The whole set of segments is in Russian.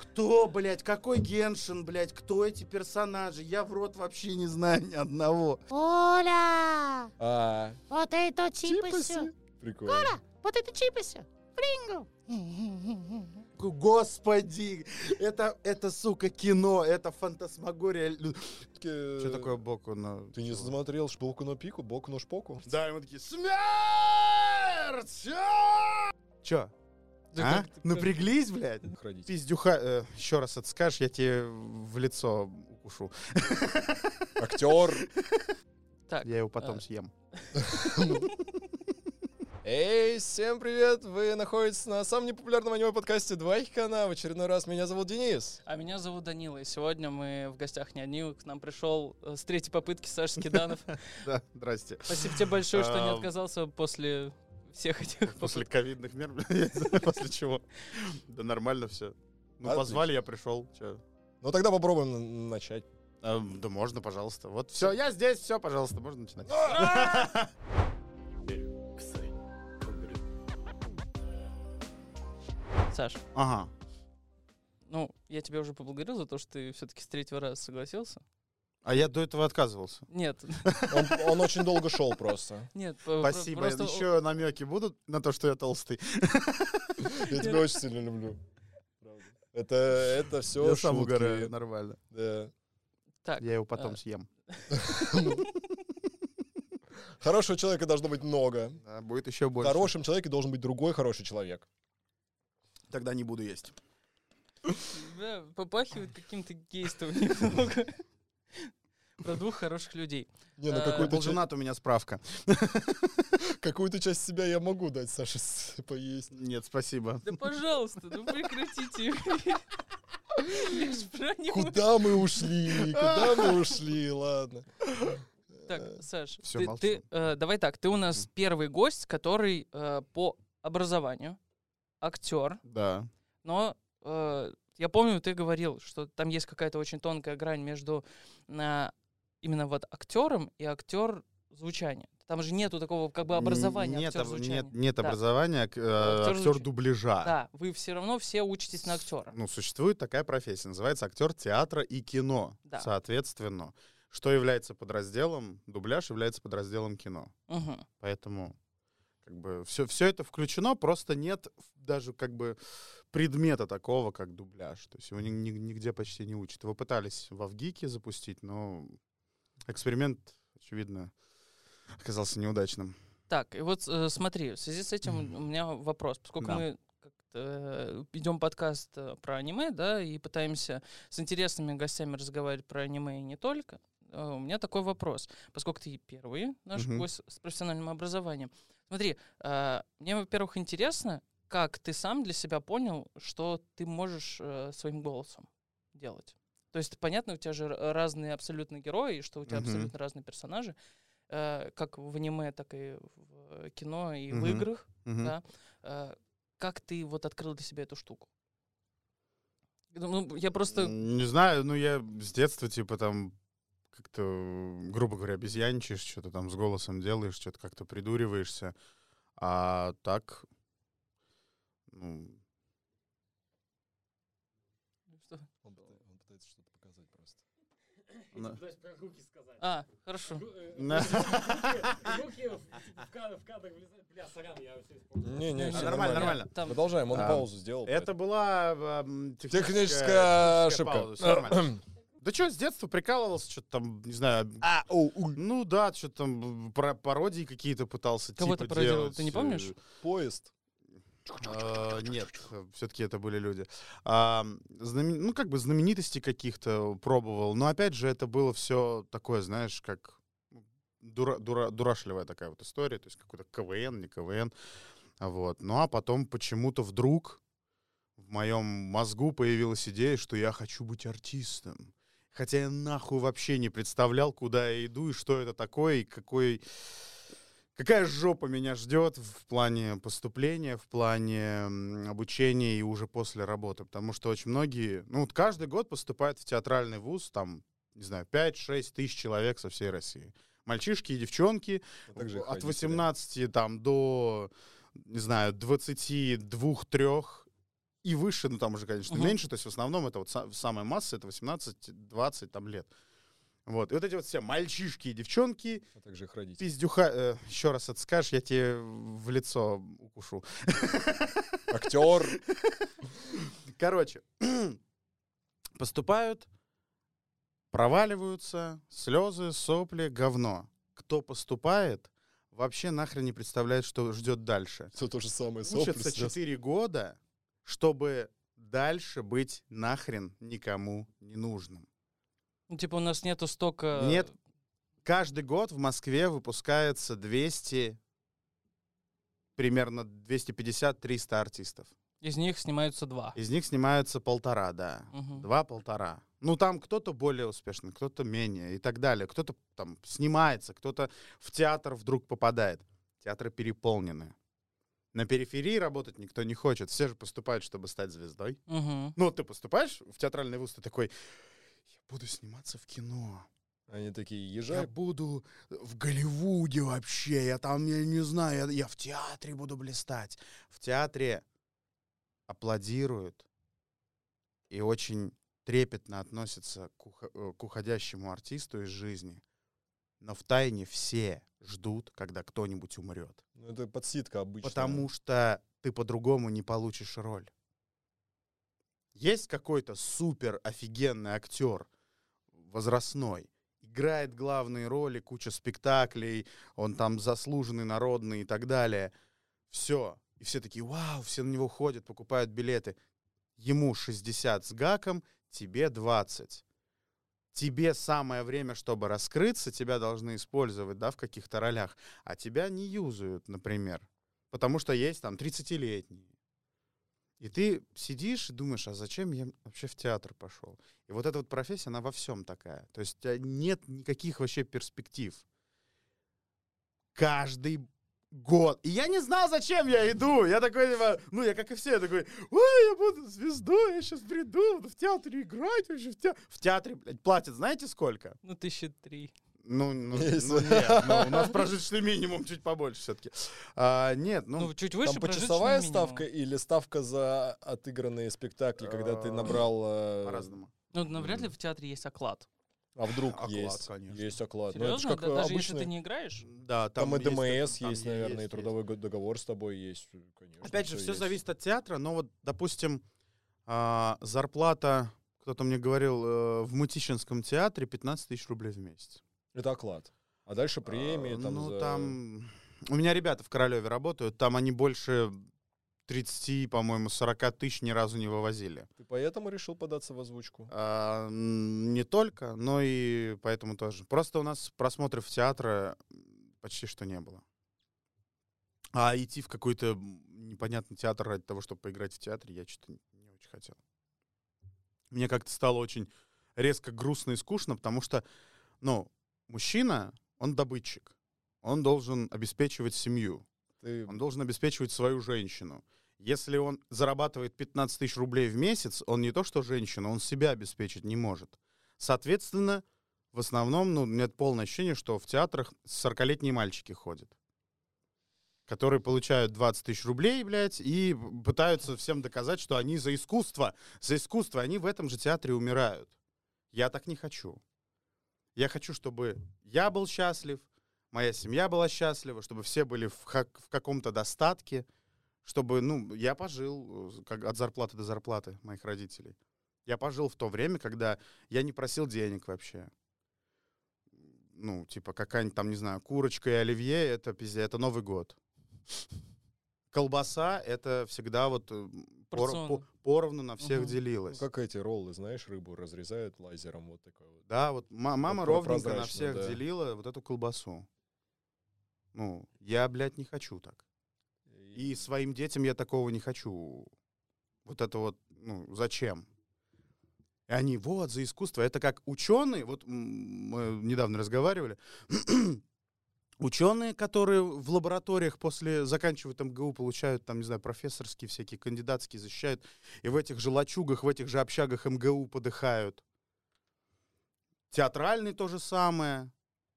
Кто, блядь, какой Геншин, блядь, кто эти персонажи? Я в рот вообще не знаю ни одного. Оля! А, Вот это чипсы. Прикольно. Коля, вот это чипасы. Фрингл. Господи, это, это, сука, кино, это фантасмагория. Лю- Что такое боку на... Э, Ты не смотрел шпилку на пику, боку на шпоку? Да, и мы такие, смерть! Чё? А? Напряглись, блядь? Ходить. Пиздюха, еще раз это скажешь, я тебе в лицо укушу. Актер. Так, Я его потом А. съем. Эй, всем привет! Вы находитесь на самом непопулярном аниме-подкасте «Два Хикана». В очередной раз меня зовут Денис. а меня зовут Данила, и сегодня мы в гостях не одни. К нам пришел э, с третьей попытки Саша Скиданов. Да, здрасте. Спасибо тебе большое, что не А, отказался после всех этих После ковидных мер, после чего. Да нормально все. Ну, позвали, я пришел. Ну тогда попробуем на- начать. А, Да можно, пожалуйста. Вот все, я здесь, все, пожалуйста, можно начинать. Саш, Ага. ну, я тебя уже поблагодарил за то, что ты все-таки с третьего раза согласился. А я до этого отказывался. Нет, Он, он очень долго шел просто. нет. Спасибо. просто- Еще намеки будут на то, что я толстый. Я тебя очень сильно люблю. Это, это все Я сам угораю, нормально. Да. Так, Я его потом а. съем. Хорошего человека должно быть много. Да, будет еще В больше. хорошем человеке должен быть другой хороший человек. Тогда не буду есть. да, попахивает каким-то гейством немного. Про двух хороших людей. Не, ну А, какую-то, женат, у меня справка. какую-то часть себя я могу дать Саше с- поесть. Нет, спасибо. Да пожалуйста, ну прекратите. Куда мы ушли? Куда мы ушли? Ладно. Так, Саш, Всё, ты- ты, э, давай так, ты у нас первый гость, который э, по образованию актер, Да. но э, я помню, ты говорил, что там есть какая-то очень тонкая грань между э, именно вот актером и актер звучания. Там же нету такого как бы образования Нет, актер об- нет, нет Да. образования э, Актер актер звучания. дубляжа. Да, вы все равно все учитесь на актера. Ну, существует такая профессия, называется актер театра и кино. Да. Соответственно, что является подразделом, дубляж является подразделом кино. Мгм. Поэтому как бы все, все это включено, просто нет даже как бы предмета такого, как дубляж. То есть его ни- ни- нигде почти не учат. Его пытались в Авгике запустить, но эксперимент, очевидно, оказался неудачным. Так, и вот э, смотри, в связи с этим у меня вопрос, поскольку Да. мы э, ведем подкаст э, про аниме, да, и пытаемся с интересными гостями разговаривать про аниме и не только, э, у меня такой вопрос, поскольку ты первый наш Мгм. гость с профессиональным образованием. Смотри, мне, во-первых, интересно, как ты сам для себя понял, что ты можешь э, своим голосом делать. То есть, понятно, у тебя же разные абсолютно герои, и что у тебя Мгм. абсолютно разные персонажи, э, как в аниме, так и в кино, и в Мгм. играх. Мгм. Да. Э, как ты вот открыл для себя эту штуку? Ну, я просто... Не знаю, ну я с детства, типа, там, как-то, грубо говоря, обезьянчишь, что-то там с голосом делаешь, что-то как-то придуриваешься. А так, ну, что? Он, пытается что-то показать просто. на- То есть про руки сказать. А, хорошо. Ру- э, Руки в в ка- в кадр влезают. Бля, сорян, я все испортил. Не, не, не, нормально, нормально. Там, Продолжаем, он А, паузу сделал. Это была эм, техническая, Техническая ошибка. Да что, с детства прикалывался, что-то там, не знаю, А, о, у, ну да, что-то там про пародии какие-то пытался Кого типа ты пародировал, делать, ты не помнишь? э, поезд. А, Нет, все-таки это были люди. А, знамен- Ну, как бы знаменитостей каких-то пробовал. Но опять же, это было все такое, знаешь, как дура- дура- дурашливая такая вот история. То есть какой-то КВН, не КВН. Вот. Ну, а потом почему-то вдруг в моем мозгу появилась идея, что я хочу быть артистом. Хотя я нахуй вообще не представлял, куда я иду и что это такое, и какой какая жопа меня ждет в плане поступления, в плане обучения и уже после работы. Потому что очень многие, ну вот каждый год поступают в театральный вуз, там, не знаю, 5-6 тысяч человек со всей России. Мальчишки и девчонки А от родители. 18 там до, не знаю, 22-3 и выше, ну там уже, конечно, Мгм. меньше, то есть в основном это вот са- самая масса, это 18-20 там лет. Вот, и вот эти вот все мальчишки и девчонки, А также их родители. пиздюха... еще раз это скажешь, я тебе в лицо укушу. Актер. Короче, поступают, проваливаются, слезы, сопли, говно. Кто поступает, вообще нахрен не представляет, что ждет дальше. Все то же самое. сопли, Учатся слезы. 4 года, чтобы дальше быть нахрен никому не нужным. Ну, типа у нас нету столько... Нет. Каждый год в Москве выпускается 200, примерно 250-300 артистов. Из них снимаются два. Из них снимаются полтора, да. Мгм. Два-полтора. Ну, там кто-то более успешный, кто-то менее и так далее. Кто-то там снимается, кто-то в театр вдруг попадает. Театры переполнены. На периферии работать никто не хочет. Все же поступают, чтобы стать звездой. Мгм. Ну, ты поступаешь в театральный вуз, ты такой, буду сниматься в кино. Они такие, Я езжай. буду в Голливуде вообще. Я там, я не знаю, я, я в театре буду блистать. В театре аплодируют и очень трепетно относятся к, ухо- э, к уходящему артисту из жизни. Но в тайне все ждут, когда кто-нибудь умрет. Ну, это подсидка обычная. Потому что ты по-другому не получишь роль. Есть какой-то супер офигенный актер возрастной, играет главные роли, куча спектаклей, он там заслуженный, народный и так далее. Все. И все такие, вау, все на него ходят, покупают билеты. Ему 60 с гаком, тебе 20. Тебе самое время, чтобы раскрыться, тебя должны использовать, да, в каких-то ролях, а тебя не юзают, например. Потому что есть там 30-летние. И ты сидишь и думаешь, а зачем я вообще в театр пошел? И вот эта вот профессия, она во всем такая. То есть тебя нет никаких вообще перспектив. Каждый год. И я не знал, зачем я иду. Я такой, типа, ну, я как и все, я такой, ой, я буду звездой, я сейчас приду, в театре играть вообще. В, те... в театре, блядь, платят, знаете сколько? Ну, тысячи три. Ну, ну, Есть. ну, нет, ну, у нас прожиточный минимум чуть побольше все-таки. нет, ну, Ну, чуть выше Там почасовая минимума. ставка или ставка за отыгранные спектакли, когда ты А, набрал... э, по-разному. Ну, навряд ли в театре есть оклад. А вдруг Оклад, есть? конечно. Есть оклад. Ну, это ж Серьезно? как Да- даже обычно. если ты не играешь? Да, Там, и есть ДМС там есть, наверное, и трудовой го- договор с тобой есть, э, конечно. Опять же, всё все есть. зависит от театра, но вот, допустим, а, зарплата, кто-то мне говорил, э, в Мутищинском театре 15 тысяч рублей в месяц. Это оклад. А дальше премии А, там Ну, за- там... У меня ребята в Королеве работают, там они больше 30, по-моему, 40 тысяч ни разу не вывозили. Ты поэтому решил податься в озвучку? А, не только, но и поэтому тоже. Просто у нас просмотров театра почти что не было. А идти в какой-то непонятный театр ради того, чтобы поиграть в театре, я что-то не очень хотел. Мне как-то стало очень резко грустно и скучно, потому что, ну, мужчина, он добытчик. Он должен обеспечивать семью. Ты Он должен обеспечивать свою женщину. Если он зарабатывает 15 тысяч рублей в месяц, он не то что женщина, он себя обеспечить не может. Соответственно, в основном, ну, у меня полное ощущение, что в театрах 40-летние мальчики ходят, которые получают 20 тысяч рублей, блядь, и пытаются всем доказать, что они за искусство. За искусство они в этом же театре умирают. Я так не хочу. Я хочу, чтобы я был счастлив, моя семья была счастлива, чтобы все были в, хак- в каком-то достатке, чтобы, ну, я пожил э, как от зарплаты до зарплаты моих родителей. Я пожил в то время, когда я не просил денег вообще. Ну, типа, какая-нибудь там, не знаю, курочка и оливье, это пиздец, это Новый год. Колбаса, это всегда вот э, пор- по- поровну на всех. Ну, делилось. как эти роллы, знаешь, рыбу разрезают лазером вот такой вот. Да, вот ма- мама про- ровненько на всех да. делила вот эту колбасу. Ну, я, блядь, не хочу так. И своим детям я такого не хочу. Вот это вот, ну, зачем? И они, вот, за искусство. Это как ученые, вот м, мы недавно разговаривали, ученые, которые в лабораториях после заканчивают МГУ, получают там, не знаю, профессорские всякие, кандидатские защищают, и в этих же лачугах, в этих же общагах МГУ подыхают. Театральный то же самое.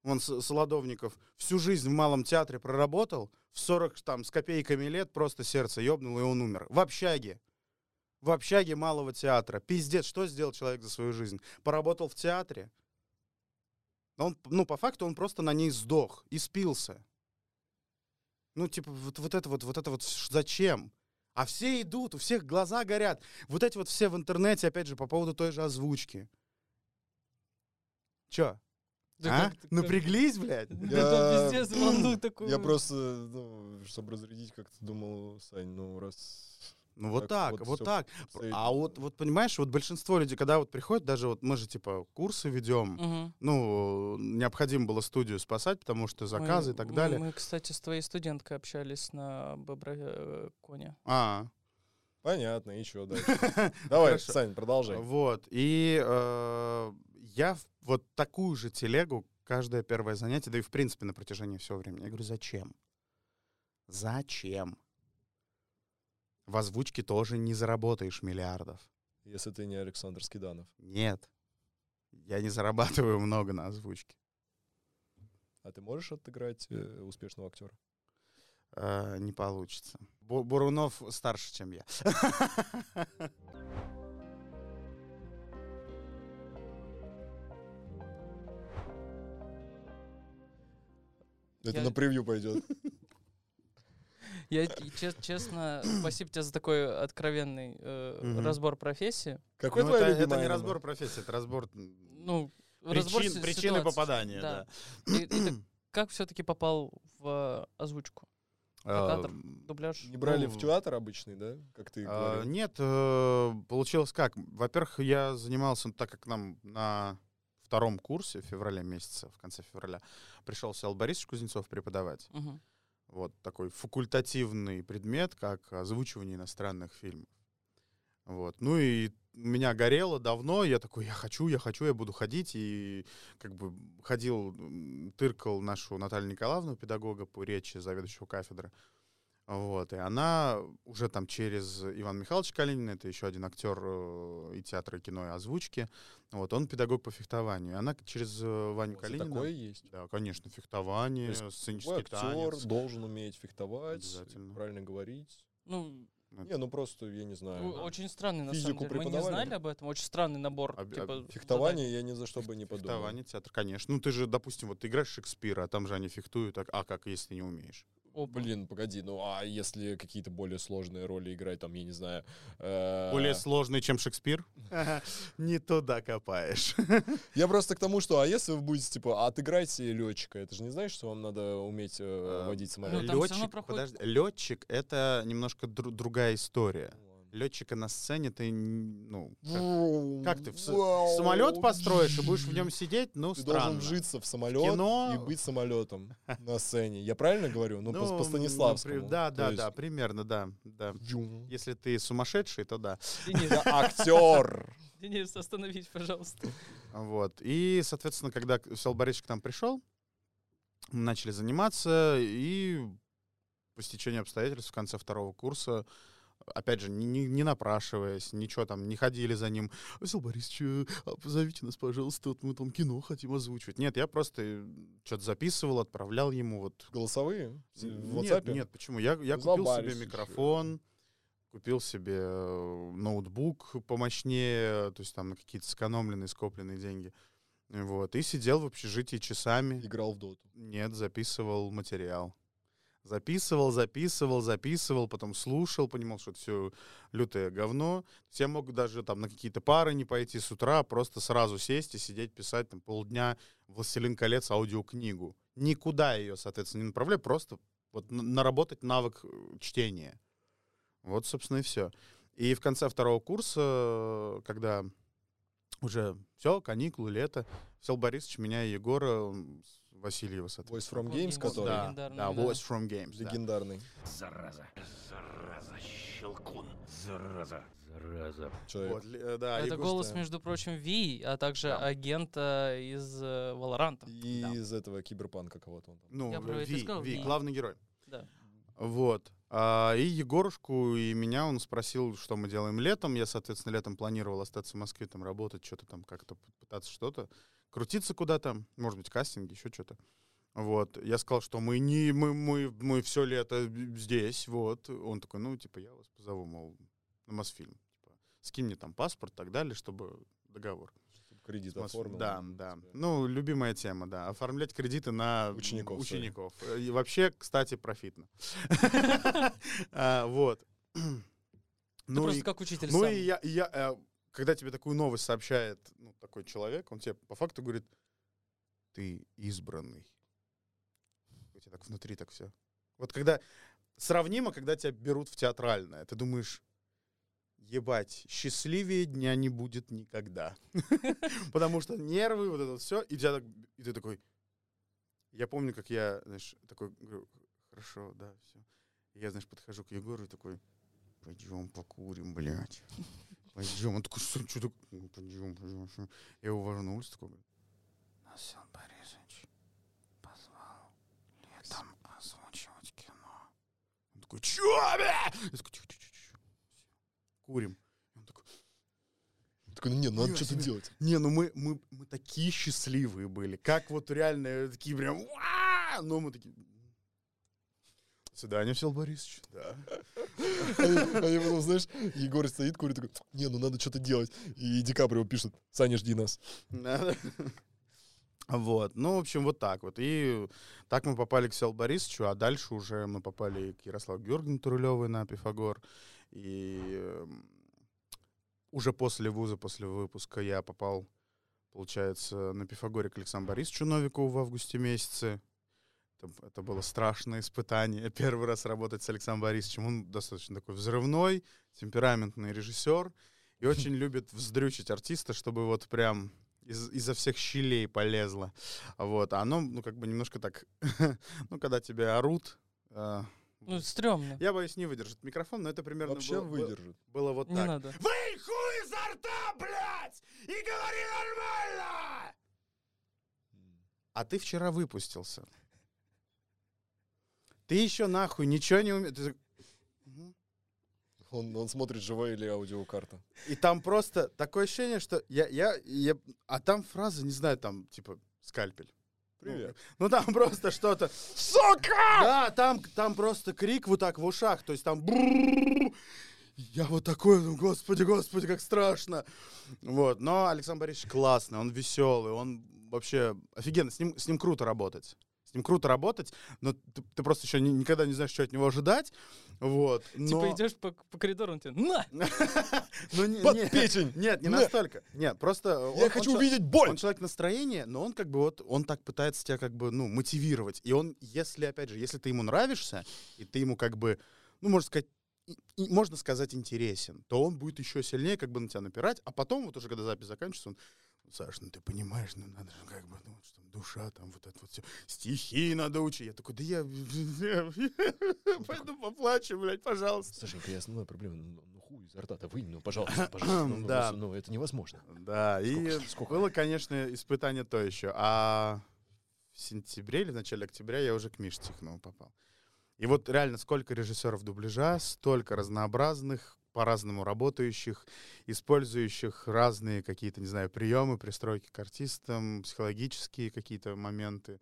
Вон Солодовников всю жизнь в малом театре проработал, в 40 там с копейками лет просто сердце ёбнуло, и он умер. В общаге. в общаге малого театра. Пиздец, что сделал человек за свою жизнь? Поработал в театре. Он, ну, по факту он просто на ней сдох и спился. Ну, типа, вот, вот это вот, вот это вот зачем? А все идут, у всех глаза горят. Вот эти вот все в интернете, опять же, по поводу той же озвучки. Чё? Да а? как Напряглись, блядь? Да пиздец, волну такую. Я просто, ну, чтобы разрядить, как-то думал, Сань, ну, раз... Ну вот Так так, вот вот, так. А вот, вот понимаешь, вот большинство людей, когда вот приходят, даже вот мы же типа курсы ведем, Мгм. ну, необходимо было студию спасать, потому что заказы Мы- и так далее. Мы, кстати, с твоей студенткой общались на Боброконе. А, Понятно, и дальше? Давай. Сань, продолжай. вот. И э, я в вот такую же телегу каждое первое занятие, да и в принципе на протяжении всего времени. Я говорю, зачем? Зачем? В озвучке тоже не заработаешь миллиардов. Если ты не Александр Скиданов. Нет. Я не зарабатываю много на озвучке. А ты можешь отыграть э, успешного актера? Э, не получится. Бу- Бурунов старше, чем я. Это Я- на превью пойдет. Я, честно, спасибо тебе за такой откровенный э, разбор профессии. Какой Ну, твоя это, не разбор профессии, это разбор Ну, разбор причины попадания. Да. Как все-таки попал в озвучку? Прокатор? Эм, Дубляж? Не брали Ну, в театр обычный, да? Как ты А, говорил? Нет, э, получилось как? Во-первых, я занимался, так как нам на втором курсе в феврале месяце, в конце февраля, пришел Сел Борисович Кузнецов преподавать. Мгм. Вот такой факультативный предмет, как озвучивание иностранных фильмов. Вот. Ну и меня горело давно, я такой, я хочу, я хочу, я буду ходить. И как бы ходил, тыркал нашу Наталью Николаевну, педагога по речи, заведующего кафедры. Вот, и она уже там через Ивана Михайловича Калинина, это еще один актер э, и театра, и кино, и озвучки, вот, он педагог по фехтованию. И она через э, Ваню Вот Калинина... Такое есть. Да, конечно, фехтование, То сценический Твой актер танец. должен уметь фехтовать, Обязательно. правильно говорить. Ну, Не, ну просто, я не знаю. очень странный, на Физику самом деле. Мы не знали об этом. Очень странный набор. Об- типа, Фехтование я ни за что бы не подумал. Фехтование, театр, конечно. Ну, ты же, допустим, вот ты играешь Шекспира, а там же они фехтуют, а, а как, если ты не умеешь? Опа. Блин, погоди, ну а если какие-то более сложные роли играть, там, я не знаю... э, Более сложный, чем Шекспир? Не туда копаешь. Я просто к тому, что, а если вы будете, типа, отыграйте летчика, это же не значит, что вам надо уметь э, А, водить Ну, самолет? равно Летчик, подожди, летчик — это немножко дру- другая история. Ну. Летчика на сцене ты, ну, как, как ты в с- самолет построишь и будешь в нем сидеть? Ну, Ты странно. должен вжиться в самолет кино- и быть самолетом на сцене. Я правильно говорю? Ну, по, по ну, Станиславскому. при- Да, То да, есть- да, примерно, да, да. Джум. Если ты сумасшедший, то да. Денис, Я актер. Денис, остановись, пожалуйста. Вот. И, соответственно, когда Сел Борисович к нам пришел, мы начали заниматься, и по стечению обстоятельств в конце второго курса, опять же, не, не- не напрашиваясь, ничего там, не ходили за ним. Сел Борисович, а позовите нас, пожалуйста, вот мы там кино хотим озвучивать. Нет, я просто что-то записывал, отправлял ему вот Голосовые? В нет, WhatsApp? нет, почему? Я, я купил себе ещё. микрофон, купил себе э, ноутбук помощнее, то есть там на какие-то сэкономленные, скопленные деньги. Вот, и сидел в общежитии часами. Играл в доту. Нет, записывал материал. Записывал, записывал, записывал, потом слушал, понимал, что это все лютое говно. Я мог даже там на какие-то пары не пойти с утра, просто сразу сесть и сидеть, писать там полдня «Властелин колец» аудиокнигу. Никуда ее, соответственно, не направляю, просто вот наработать навык э, чтения. Вот, собственно, и все. И в конце второго курса, когда уже все, каникулы, лето, Сел Борисович меня и Егора Васильева, соответственно. Voice from Games, который Да, Легендарный, да, да. Voice from Games. да. легендарный. Зараза. Зараза, щелкун. Зараза. Зараза. человек. Вот, э, да, Это голос, между прочим, Ви, а также Да. агента из э, Валоранта. И Да. из этого киберпанка кого-то он там. Ну, Я про это Ви, сказал, Ви, Ви. главный герой. Да. Вот. А, и Егорушку, и меня он спросил, что мы делаем летом. Я, соответственно, летом планировал остаться в Москве, там работать, что-то там как-то пытаться что-то, крутиться куда-то, может быть, кастинги, еще что-то. Вот. Я сказал, что мы не, мы, мы, мы все лето здесь, вот. Он такой, ну, типа, я вас позову, мол, на Мосфильм. Типа, скинь мне там паспорт и так далее, чтобы договор. Кредит Смотри, оформил. Да, да. Ну, любимая тема, да. Оформлять кредиты на Учеников учеников. И вообще, кстати, профитно. А, Вот. Ты Ну просто и как учитель ну сам. и я, и я, э, когда тебе такую новость сообщает ну, такой человек, он тебе по факту говорит, ты избранный. У тебя так внутри так все. Вот когда сравнимо, когда тебя берут в театральное, ты думаешь, ебать, счастливее дня не будет никогда. Потому что нервы, вот это все, и, ты такой... Я помню, как я, знаешь, такой, говорю, хорошо, да, все. Я, знаешь, подхожу к Егору и такой, пойдем покурим, блядь. Пойдем. Он такой, что, что такое? «Ну, Пойдем, пойдем. всё». Я его вожу на улицу, такой, Насил Борисович позвал летом озвучивать кино. Он такой, чё, бля? Я такой, тихо, тихо, тихо. Курим. И Он такой, Такой, ну нет, надо что-то себе. делать. не, ну мы, мы, мы такие счастливые были. Как вот реально э, такие прям, но мы такие... Свидание, Всел Борисович. Да. Они, они потом, знаешь, Егор стоит, курит, такой, не, ну надо что-то делать. И Ди Каприо пишет, Саня, жди нас. Вот, ну, в общем, вот так вот. И так мы попали к Сел Борисовичу, а дальше уже мы попали к Ярославу Георгиевну Турулевой на Пифагор. И эм, уже после вуза, после выпуска я попал, получается, на Пифагоре к Александру Борисовичу Новикову в августе месяце. Это, это было страшное испытание. Первый раз работать с Александром Борисовичем. Он достаточно такой взрывной, темпераментный режиссер и очень любит вздрючить артиста, чтобы вот прям из, изо всех щелей полезло. Вот. А оно, ну, как бы немножко так, ну, когда тебе орут, э, Ну, стрёмно. я боюсь, не выдержит микрофон, но это примерно Вообще было, было- выдержит. было вот Не так. надо. Вынь хуй изо рта, блядь! И говори нормально! А ты вчера выпустился. Ты еще нахуй ничего не умеешь. Он, он смотрит, живая или аудиокарта. И там просто такое ощущение, что я, я, я... А там фраза, не знаю, там, типа, скальпель. Привет. Ну там просто что-то... Сука! Да, там, там просто крик вот так в ушах, то есть там... Я вот такой, ну, господи, господи, как страшно. Вот, но Александр Борисович классный, он веселый, он вообще офигенно, с ним, с ним круто работать. Ним круто работать, но ты, ты просто еще ни- никогда не знаешь, что от него ожидать. Вот, но... Типа идешь по, по коридору, он тебе на! Ну, Под печень! Нет, не На! настолько. Нет, просто... Я хочу увидеть боль! он человек настроения, но он как бы вот, он так пытается тебя как бы, ну, мотивировать. И он, если, опять же, если ты ему нравишься, и ты ему как бы, ну, можно сказать, и- и можно сказать, интересен, то он будет еще сильнее как бы на тебя напирать, а потом, вот уже когда запись заканчивается, он, Саш, ну ты понимаешь, ну надо же как бы, ну, вот что там душа, там вот это вот все, стихи надо учить. Я такой, да я, пойду поплачу, блядь, пожалуйста. Сашенька, и основная проблема, ну, ну хуй изо рта-то вынь, ну, пожалуйста, пожалуйста. Ну, ну, Да. ну, это невозможно. Да, и было, конечно, испытание то еще. А в сентябре или в начале октября я уже к Мише Тихонову попал. И вот реально сколько режиссеров дубляжа, столько разнообразных, по-разному работающих, использующих разные какие-то, не знаю, приемы, пристройки к артистам, психологические какие-то моменты.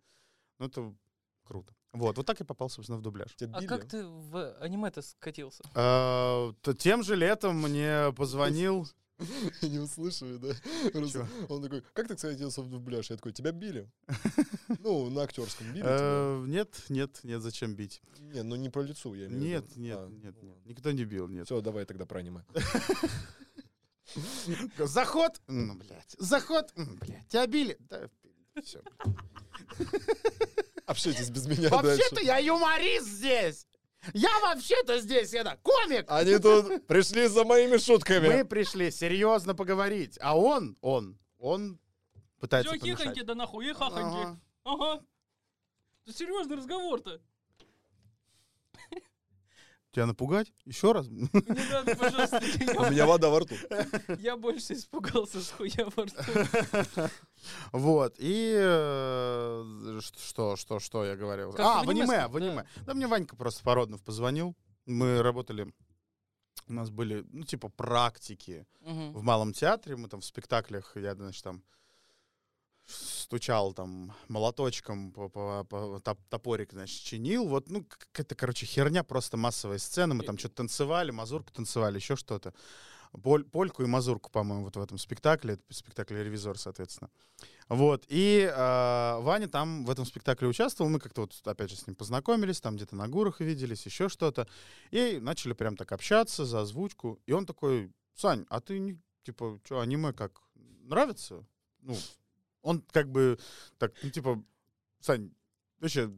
Ну, это круто. Вот, вот так я попал, собственно, в дубляж. Тебя А били? как ты в аниме-то скатился? А, т- Тем же летом мне позвонил... Не услышали, да? Он такой, как ты, кстати, делся в дубляж? Я такой, тебя били? Ну, на актерском били тебя? Э, Нет, нет, нет, зачем бить? Не, ну не по лицу, я имею в Нет, виду. нет, А, нет, ну нет. Никто не бил, нет. Все, давай тогда про аниме. Заход, ну, блядь. Заход, блядь. Тебя били. Да, все. Общайтесь без меня Вообще-то я юморист здесь. Я вообще-то здесь, это, комик. Они тут пришли за моими шутками. Мы пришли серьезно поговорить, а он, он, он пытается помешать. хихоньки, да нахуй, и хахоньки. Ага. Ага. Это серьезный разговор-то. Тебя напугать? Еще раз? Не надо, пожалуйста, У меня вода во рту. Я больше испугался с хуя во рту. Вот, и э, что, что, что я говорил? А, в аниме в аниме. Да мне Ванька просто Породнов позвонил. Мы работали, у нас были, ну, типа, практики в Малом театре. Мы там в спектаклях, я, значит, там стучал там молоточком, по, по- по- топ- топорик, значит, чинил. Вот, ну, какая-то, короче, херня, просто массовая сцена. Мы там что-то танцевали, мазурку танцевали, еще что-то. Поль- польку и мазурку, по-моему, вот в этом спектакле. Это спектакль «Ревизор», соответственно. Вот. И э, Ваня там в этом спектакле участвовал. Мы как-то вот, опять же, с ним познакомились, там где-то на гурах виделись, еще что-то. И начали прям так общаться за озвучку. И он такой, Сань, а ты, типа, что, аниме как, нравится? Ну, он как бы так, ну, типа, Сань, вообще,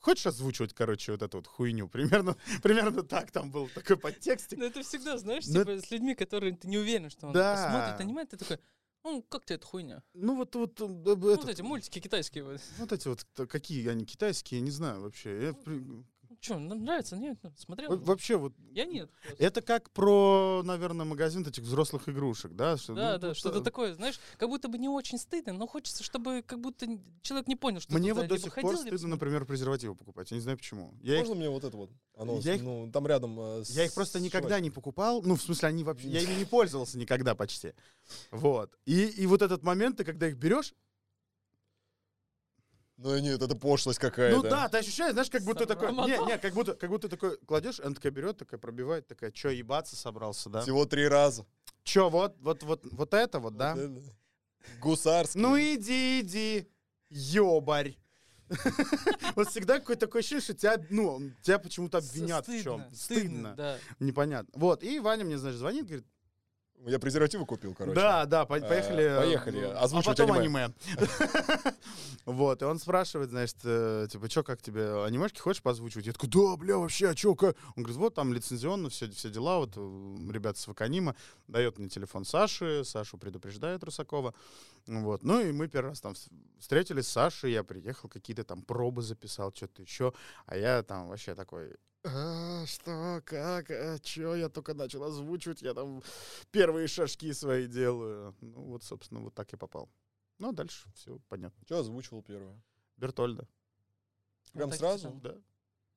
хочешь озвучивать, короче, вот эту вот хуйню? Примерно, примерно так там был такой подтекстик. Ну, это всегда, знаешь, Ну, типа с людьми, которые ты не уверен, что он Да. смотрит аниме, ты такой, ну, как тебе эта хуйня? Ну, вот, вот, э, Ну, этот- вот эти мультики китайские. Вот. вот эти вот, какие они китайские, я не знаю вообще. Я Че, нравится? Нет? Ну, Смотрел? во- вообще вот, Я нет. это как про, наверное, магазин этих взрослых игрушек, да? Что, Да, ну, да, что-то э, такое, знаешь, как будто бы не очень стыдно, но хочется, чтобы как будто человек не понял, что Мне туда вот до сих ходил, пор стыдно, например, презервативы покупать. Я не знаю почему. Я их, Можно мне вот это вот? Оно, Я их- ну, там рядом. э, я их просто с никогда не покупал. Ну, в смысле, они вообще... Я ими не пользовался никогда почти. Вот. И, и вот этот момент, ты когда их берешь, Ну нет, это пошлость какая-то. Ну да, ты ощущаешь, знаешь, как будто такой... Не, не, как будто, как будто такой кладешь, она такая берет, такая пробивает, такая, чё, ебаться собрался, да? Всего три раза. Чё, вот, вот, вот, вот это вот, да? Гусарский. Ну иди, иди, ёбарь. Вот всегда какое-то такое ощущение, что тебя, ну, тебя почему-то обвинят в чем. стыдно, стыдно, да. Непонятно. Вот, и Ваня мне, значит, звонит, говорит, Я презервативы купил, короче. да, да, по- Э, поехали. э, поехали, озвучивать а потом аниме. Вот, и он спрашивает, значит, э, типа, что, как тебе, анимешки хочешь позвучивать? Я такой, да, бля, вообще, а чё, как? Он говорит, вот там лицензионно, все, все дела, вот э, ребята с Ваканима, дает мне телефон Саши, Сашу предупреждает Русакова, вот, ну и мы первый раз там встретились с Сашей, я приехал, какие-то там пробы записал, что-то еще, а я там вообще такой, «А, что, как, а, чё, я только начал озвучивать, я там первые шажки свои делаю. Ну вот, собственно, вот так и попал. Ну, а дальше все понятно. Что озвучивал первое? Бертольда. Прям и сразу? Да.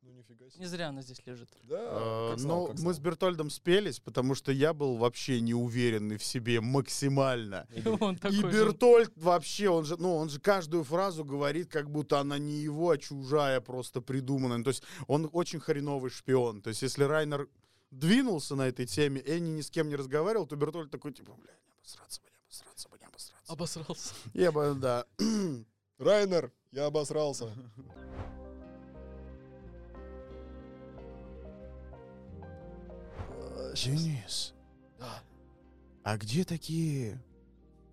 Ну нифига себе. Не зря она здесь лежит. Да, Э, знал, ну, мы с Бертольдом спелись, потому что я был вообще неуверенный в себе максимально. И. Бертольд вообще, он же, ну, он же каждую фразу говорит, как будто она не его, а чужая, просто придуманная. То есть он очень хреновый шпион. То есть если Райнер двинулся на этой теме, Энни ни с кем не разговаривал, то Бертольд такой, типа, бля, не обосраться бы, не обосраться бы, не обосраться. Обосрался. Я бы, да. Райнер, я обосрался. Денис, Да. а где такие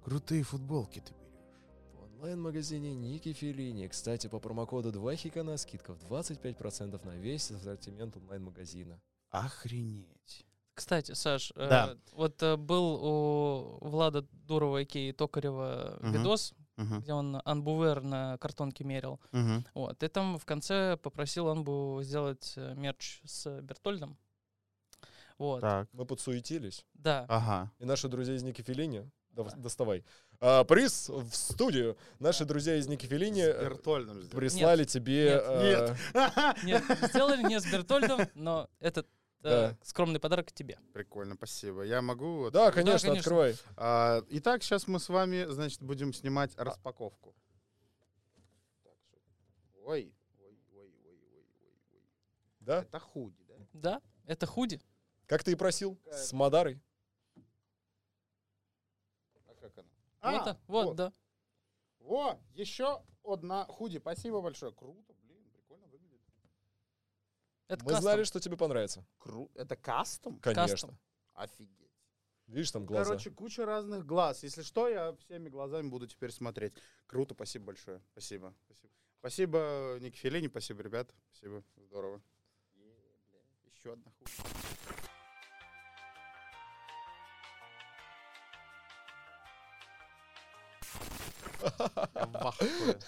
крутые футболки ты берешь? В онлайн-магазине Ники Филини. Кстати, по промокоду 2хикана скидка в 25% на весь ассортимент онлайн-магазина. Охренеть. Кстати, Саш, э, Да. вот э, был у Влада Дурова и Токарева Мгм. видос, Мгм, где он анбувер на картонке мерил. мгм. Вот. И там в конце попросил Анбу сделать э, мерч с Бертольдом. Вот. Так. Мы подсуетились. Да. Ага. И наши друзья из Ники Филини... дав- Доставай. А, приз в студию. Наши друзья из Ники Филини С э, прислали тебе... Нет. э, Нет, сделали не с Бертольдом, но этот э, Да. скромный подарок тебе. Прикольно, спасибо. Я могу... Да, конечно, конечно. открывай. А, итак, сейчас мы с вами, значит, будем снимать распаковку. Так, что- Ой, ой, ой, ой, ой, ой, ой. Да? Это худи, да? Да, это худи. Как ты и просил. С Мадарой. А как она? вот, а, вот, да. Во, еще одна худи. Спасибо большое. Круто, блин, прикольно выглядит. Это Мы кастом. знали, что тебе понравится. Кру... Это кастом? Конечно. Кастом. Офигеть. Видишь, там глаза. Короче, куча разных глаз. Если что, я всеми глазами буду теперь смотреть. Круто, спасибо большое. Спасибо. Спасибо, спасибо Ники Феллини, спасибо, ребят. Спасибо, здорово. Еще одна хуйня. Я в ахуе.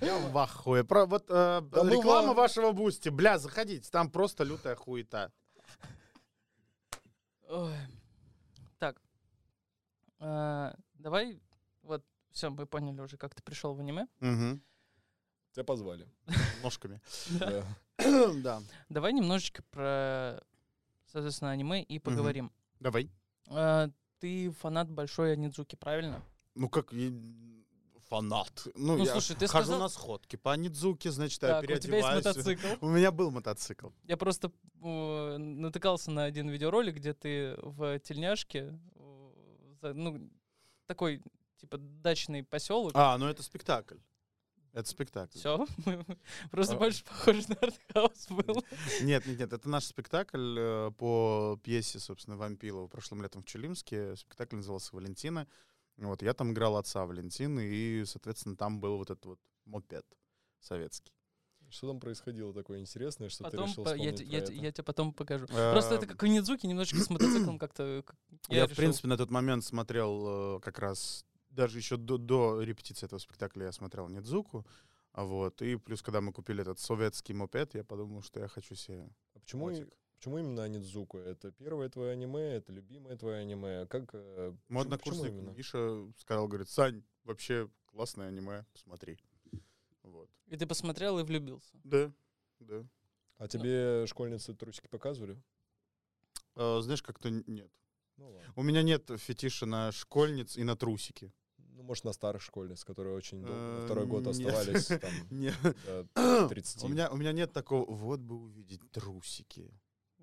Я в ахуе. Про, вот, э, Да мы реклама ва- вашего бусти. Бля, заходите, там просто лютая хуета. Ой. Так. Э, давай, вот, все, мы поняли уже, как ты пришел в аниме. Угу. Тебя позвали. Ножками. Да. да. Давай немножечко про, соответственно, аниме и поговорим. Давай. Э, ты фанат большой Анидзуки, правильно? Ну как, фанат. Ну, Ну, я слушай, ты хожу сказал- на сходки по Нидзуке, значит, я Так, у тебя есть переодеваюсь. мотоцикл. У меня был мотоцикл. Я просто э, натыкался на один видеоролик, где ты в тельняшке, э, за- ну, такой, типа, дачный поселок. А, ну это спектакль. Это спектакль. Все. Просто А. больше похоже на артхаус был. Нет, нет, нет, это наш спектакль э, по пьесе, собственно, Вампилова прошлым летом в Челимске. Спектакль назывался «Валентина». Вот, я там играл отца Валентины, и, соответственно, там был вот этот вот мопед советский. Что там происходило такое интересное, что Потом ты решил по- я, вспомнить те- про я, это? я тебе потом покажу. Просто это как у Нидзуки, немножечко с мотоциклом как-то... как- Я, в решил. принципе, на тот момент смотрел э, как раз, даже еще до, до репетиции этого спектакля я смотрел Недзуку. А Вот, и плюс, когда мы купили этот советский мопед, я подумал, что я хочу себе А почему, мотик. Почему именно Анидзуку? Это первое твое аниме, это любимое твое аниме? Как, э, Мой почему- почему однокурсник именно? Миша сказал, говорит, Сань, вообще классное аниме, посмотри. Вот. И ты посмотрел и влюбился. Да, да. А тебе школьницы трусики показывали? А, знаешь, как-то нет. Ну ладно. У меня нет фетиша на школьниц и на трусики. Ну, может, на старых школьниц, которые очень долго, Э, второй год нет. оставались там Не. до 30. У меня, у меня нет такого, вот бы увидеть трусики.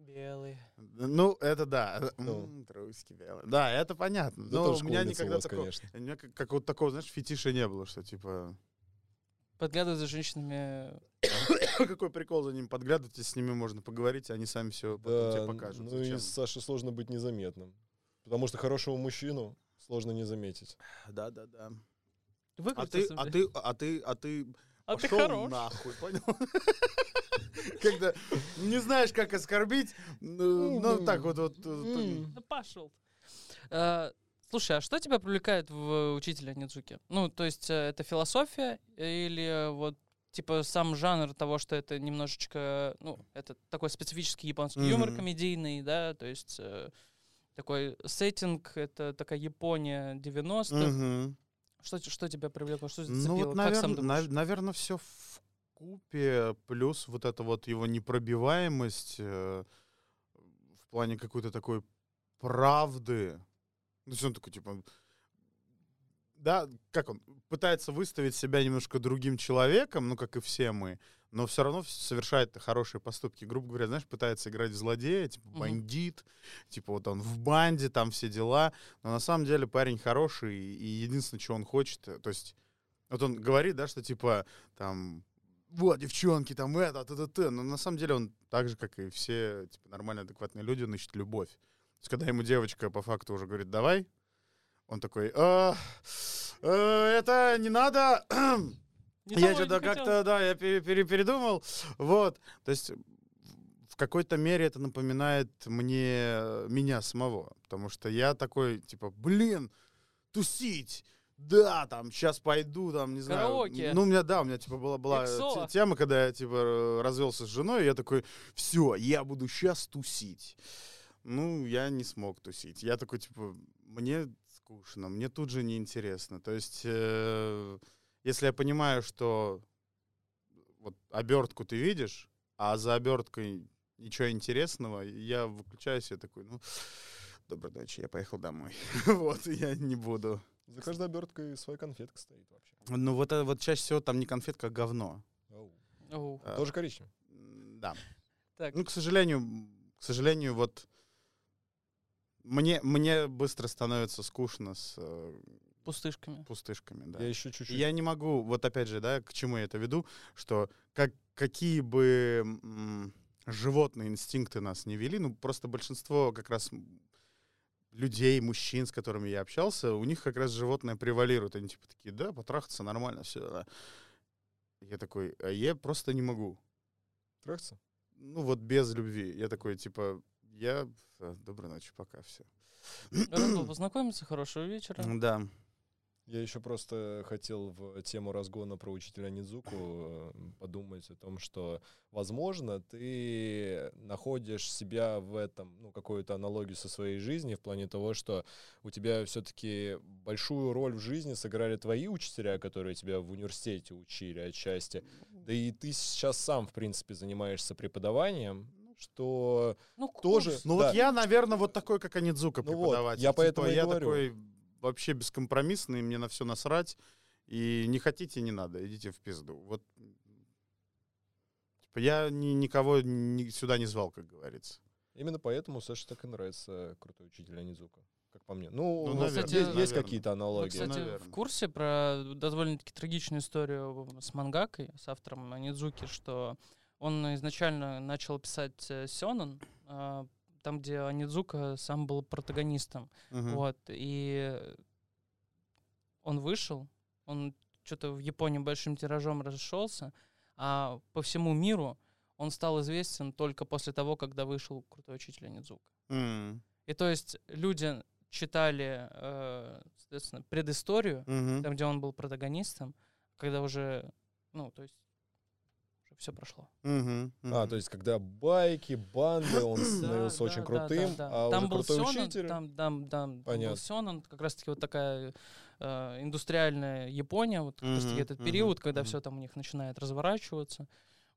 Белый. Ну, это да. Ну. Трусики белые. Да, это понятно. Зато Но у меня никогда вас, такого, конечно. у меня как, как вот такого, знаешь, фетиша не было, что типа... Подглядывать за женщинами. Какой прикол за ними подглядывать, если с ними можно поговорить, а они сами все потом тебе Да, покажут. ну и? Саше сложно быть незаметным. Потому что хорошего мужчину сложно не заметить. Да, да, да. А ты, Выкрутился, а ты, а ты, а ты А ты пошел хорош. нахуй, понял? Когда не знаешь, как оскорбить, ну, ну, так вот, вот. э, пошел. Слушай, а что тебя привлекает в учителя Нидзуки? Ну, то есть э, это философия или вот типа сам жанр того, что это немножечко, ну, это такой специфический японский юмор комедийный, да, то есть э, такой сеттинг, это такая Япония 90-х. мгм. Что, что тебя привлекло? Что Ну зацепило? вот, как сам наверное, думаешь? наверное, все в купе, плюс вот эта вот его непробиваемость э, в плане какой-то такой правды. То есть он такой, типа, да, как он, пытается выставить себя немножко другим человеком, ну, как и все мы, но все равно совершает хорошие поступки. Грубо говоря, знаешь, пытается играть в злодея, типа Мгм. бандит, типа вот он в банде, там все дела. Но на самом деле парень хороший, и единственное, что он хочет, э, то есть, вот он говорит, да, что типа там, вот, девчонки, там это, т, т, т. Но на самом деле он так же, как и все типа, нормальные, адекватные люди, он ищет любовь. То есть, когда ему девочка по факту уже говорит, давай, он такой, «А, э, это не надо, Не я того что-то как-то, да, я пере- пере- передумал. Вот. То есть в какой-то мере это напоминает мне меня самого. Потому что я такой, типа, блин, тусить. Да, там, сейчас пойду, там, не знаю. Караоке. Ну, у меня, да, у меня, типа, была, была тема, когда я, типа, развелся с женой, я такой, все, я буду сейчас тусить. Ну, я не смог тусить. Я такой, типа, мне скучно, мне тут же неинтересно. То есть, э, если я понимаю, что вот обертку ты видишь, а за оберткой ничего интересного, я выключаюсь, я такой, ну, доброй ночи, я поехал домой. вот, я не буду. За каждой оберткой своя конфетка стоит вообще. Ну, вот, это вот чаще всего там не конфетка, а говно. Оу. А, Тоже коричневый. Да. Так, Ну, к сожалению, к сожалению, вот мне, мне быстро становится скучно с э, пустышками. пустышками, да. Я еще чуть-чуть. Я не могу, вот опять же, да, к чему я это веду, что как, какие бы м, животные инстинкты нас не вели, ну, просто большинство как раз людей, мужчин, с которыми я общался, у них как раз животное превалирует. Они типа такие, да, потрахаться нормально, все. Я такой, а я просто не могу. Трахаться? Ну, вот без любви. Я такой, типа, я... Доброй ночи, пока, все. Рад был познакомиться, хорошего вечера. Да. Я еще просто хотел в тему разгона про учителя Нидзуку э, подумать о том, что, возможно, ты находишь себя в этом, ну, какую-то аналогию со своей жизнью в плане того, что у тебя все-таки большую роль в жизни сыграли твои учителя, которые тебя в университете учили отчасти. Да и ты сейчас сам, в принципе, занимаешься преподаванием, что Ну, тоже-. Ну Да. вот я, наверное, вот такой, как Анидзука Ну вот, преподаватель. я Типа, поэтому и я говорю. такой вообще бескомпромиссный, мне на все насрать. И не хотите, не надо, идите в пизду. Вот типа, я ни- никого ни- сюда не звал, как говорится. Именно поэтому Саше так и нравится крутой учитель Анидзука, как по мне. Ну, Ну, наверное, есть, есть наверное. какие-то Вы, аналогии. кстати, наверное. в курсе про довольно-таки трагичную историю с мангакой, с автором Нидзуки, что он изначально начал писать э, сёнэн, а, там, где Анидзука сам был протагонистом. Мгм. Вот, и он вышел, он что-то в Японии большим тиражом расшелся, а по всему миру он стал известен только после того, когда вышел крутой учитель Нидзука. М. И то есть люди читали, э, соответственно, предысторию, Мгм. там, где он был протагонистом, когда уже, ну, то есть, все прошло. Мгм. А, Мгм. то есть, когда байки, банды, он становился Да, очень да, да, крутым, да, да. а там уже был крутой Сёнэн, учитель... Там, там, там, Понятно. был Сёнэн, как раз-таки вот такая э, индустриальная Япония, вот как раз-таки Мгм, этот мгм, период, когда мгм. все там у них начинает разворачиваться,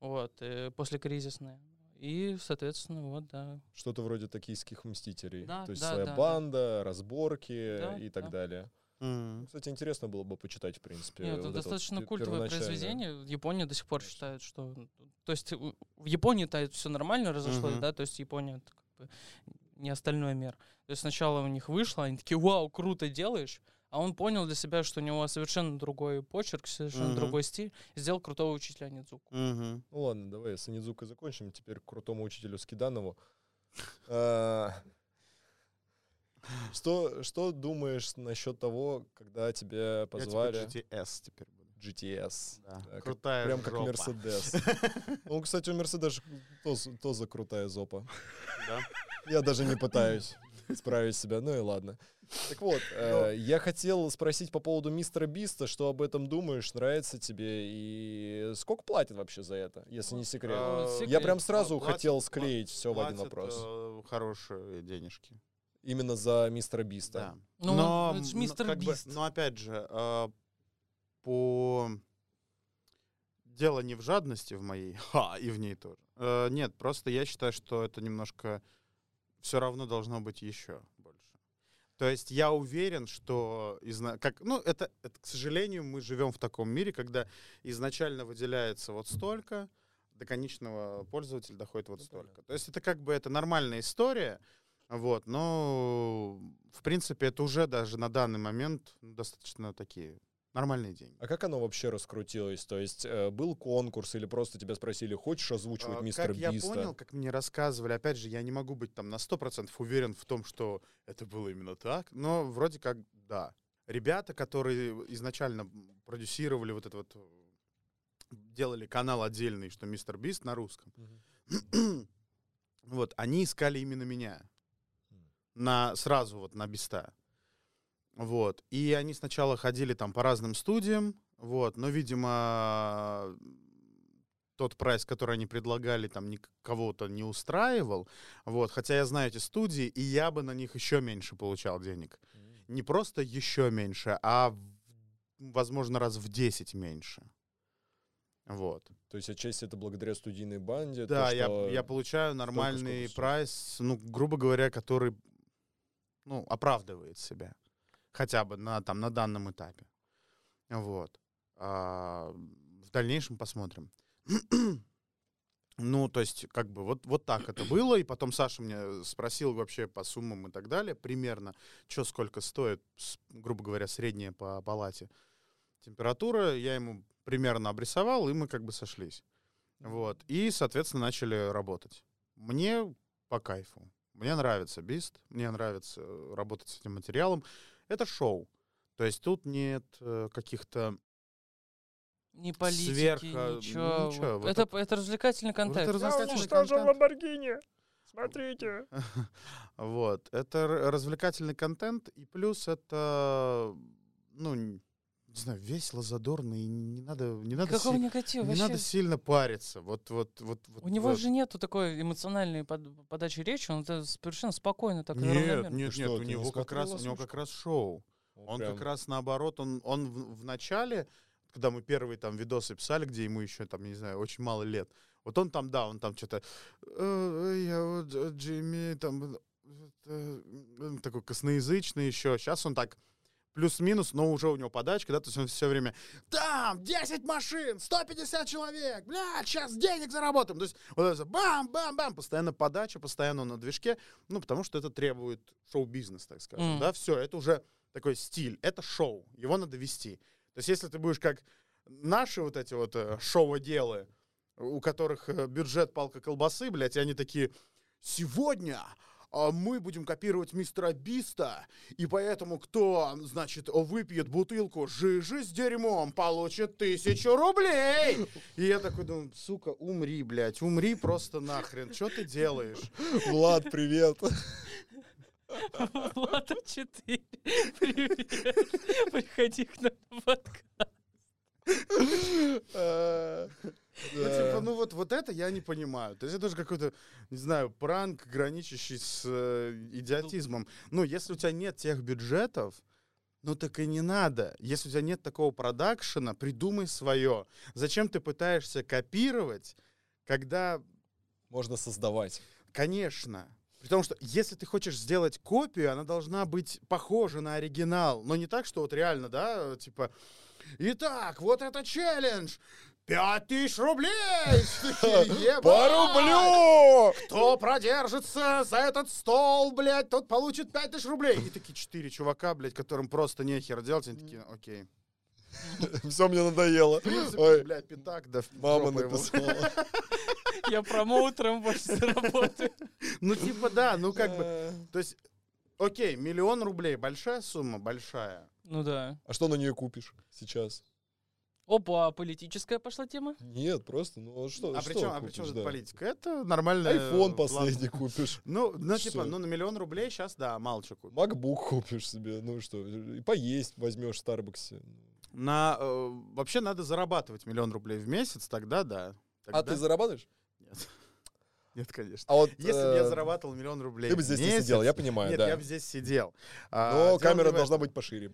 вот, э, после кризисное. И, соответственно, вот, да. Что-то вроде токийских мстителей. Да, то есть да, своя да, да. банда, разборки Да, и так да. далее. М. Кстати, интересно было бы почитать, в принципе. Нет, вот это вот достаточно пе- культовое произведение. В Японии до сих пор считают, что... То есть у- в Японии-то это все нормально разошлось, Мгм. да, то есть Япония это как бы не остальной мир. То есть сначала у них вышло, они такие, вау, круто делаешь, а он понял для себя, что у него совершенно другой почерк, совершенно Мгм. другой стиль, и сделал крутого учителя Нидзуку. Мгм. Ну ладно, давай с Анидзукой закончим. Теперь к крутому учителю Скиданову. Что, что думаешь насчет того, когда тебя Я позвали теперь GTS теперь буду. GTS? Да. Да, как- Крутая Прям как жопа. Мерседес. Ну, кстати, у Мерседес тоже, тоже крутая зопа. Да? Я даже не пытаюсь справить себя, ну и ладно. Так вот, э, я хотел спросить по поводу Мистера Биста, что об этом думаешь, нравится тебе и сколько платят вообще за это, если не секрет? А, секрет. Я прям сразу платят- хотел склеить все в один платят, вопрос. э, Хорошие денежки. Именно за Мистера Биста. Да. Ну, но, это ж м, мистер как бы, Бист. но опять же, э, по дело не в жадности в моей, ха, и в ней тоже. Э, нет, просто я считаю, что это немножко все равно должно быть еще больше. То есть я уверен, что изна- как, ну это, это, к сожалению, мы живем в таком мире, когда изначально выделяется вот столько, до конечного пользователя доходит вот Ну, столько. То есть это как бы это нормальная история, вот, но в принципе это уже даже на данный момент достаточно такие нормальные деньги. А как оно вообще раскрутилось? То есть э, был конкурс или просто тебя спросили, хочешь озвучивать А, Мистера как я Биста? понял, как мне рассказывали, опять же, я не могу быть там на 100% уверен в том, что это было именно так, но вроде как да. Ребята, которые изначально продюсировали вот это вот, делали канал отдельный, что Мистер Бист на русском, вот, они искали именно меня. На, сразу вот на Биста. Вот. И они сначала ходили там по разным студиям, вот, но, видимо, тот прайс, который они предлагали, там никого-то не устраивал. Вот. Хотя я знаю эти студии, и я бы на них еще меньше получал денег. Не просто еще меньше, а, возможно, раз в 10 меньше. Вот. То есть отчасти это благодаря студийной банде? Да, то, я, что- я получаю нормальный прайс, ну, грубо говоря, который, ну, оправдывает себя. Хотя бы на, там, на данном этапе. Вот. А, в дальнейшем посмотрим. Ну, то есть, как бы, вот, вот так это было. И потом Саша мне спросил вообще по суммам и так далее, примерно, что сколько стоит, грубо говоря, средняя по палате температура. Я ему примерно обрисовал, и мы как бы сошлись. Вот. И, соответственно, начали работать. Мне по кайфу. Мне нравится Бист, мне нравится э, работать с этим материалом. Это шоу. То есть тут нет э, каких-то... Ни политики, Сверху, ничего. ничего, Вот вот это, это- это развлекательный контент. это развлекательный уничтожил контент. Ламборгини. Смотрите. Вот. Это развлекательный контент, и плюс это, ну, не знаю, весело, задорно, и не надо, не надо, Какого си- негатива не вообще? надо сильно париться. Вот, вот, вот, вот, У него вот. же нету такой эмоциональной под- подачи речи, он это совершенно спокойно так Нет, равномерно. нет, нет, что, у ты не него как раз, у него как раз шоу. Он прям- как раз наоборот, он, он в, в начале, когда мы первые там видосы писали, где ему еще там, я не знаю, очень мало лет, вот он там, да, он там что-то, «Э, я вот э, Джимми, там, э, э, такой косноязычный еще. Сейчас он так плюс-минус, но уже у него подачка, да, то есть он все время, там, 10 машин, 150 человек, бля, сейчас денег заработаем. То есть вот это бам-бам-бам, постоянно подача, постоянно на движке, ну, потому что это требует шоу-бизнес, так скажем, Мгм. да, все, это уже такой стиль, это шоу, его надо вести. То есть если ты будешь как наши вот эти вот э, шоу-делы, у которых э, бюджет палка колбасы, блядь, и они такие, сегодня мы будем копировать мистера Биста, и поэтому кто, значит, выпьет бутылку жижи с дерьмом, получит тысячу рублей. И я такой думаю, сука, умри, блядь, умри просто нахрен, что ты делаешь? Влад, привет. Влад 4. Привет. Приходи к нам в подкаст. Ну, типа, ну вот, вот это я не понимаю. То есть это же какой-то, не знаю, пранк, граничащий с э, идиотизмом. Ну, если у тебя нет тех бюджетов, ну так и не надо. Если у тебя нет такого продакшена, придумай свое. Зачем ты пытаешься копировать, когда, Можно создавать. конечно, при том, что если ты хочешь сделать копию, она должна быть похожа на оригинал. Но не так, что вот реально, да, типа, итак, вот это челлендж. Пять тысяч рублей! Такие, «Ебать! По рублю! Кто продержится за этот стол, блядь, тот получит 5 тысяч рублей. И такие четыре чувака, блядь, которым просто нехер делать. Они такие, окей. Все мне надоело. Ой, блядь, пятак, да мама написала. Я промоутером больше заработаю. Ну, типа, да, ну как бы, то есть, окей, миллион рублей, большая сумма, большая. Ну да. А что на нее купишь сейчас? Опа, политическая пошла тема. Нет, просто, ну а что? а что при чем, а купишь, при чем тут да? политика? Это нормально. Айфон последний купишь. Ну, ну, типа, ну, на миллион рублей сейчас, да, мало что купишь. Макбук купишь себе, ну что, и поесть возьмешь в Старбаксе. На, э, вообще надо зарабатывать миллион рублей в месяц, тогда да. А Тогда- ты зарабатываешь? Нет. Нет, конечно. А вот Если бы я э, зарабатывал миллион рублей ты бы здесь не месяц, сидел, я понимаю, Нет, да. я бы здесь сидел. А, Но дело камера не должна быть пошире.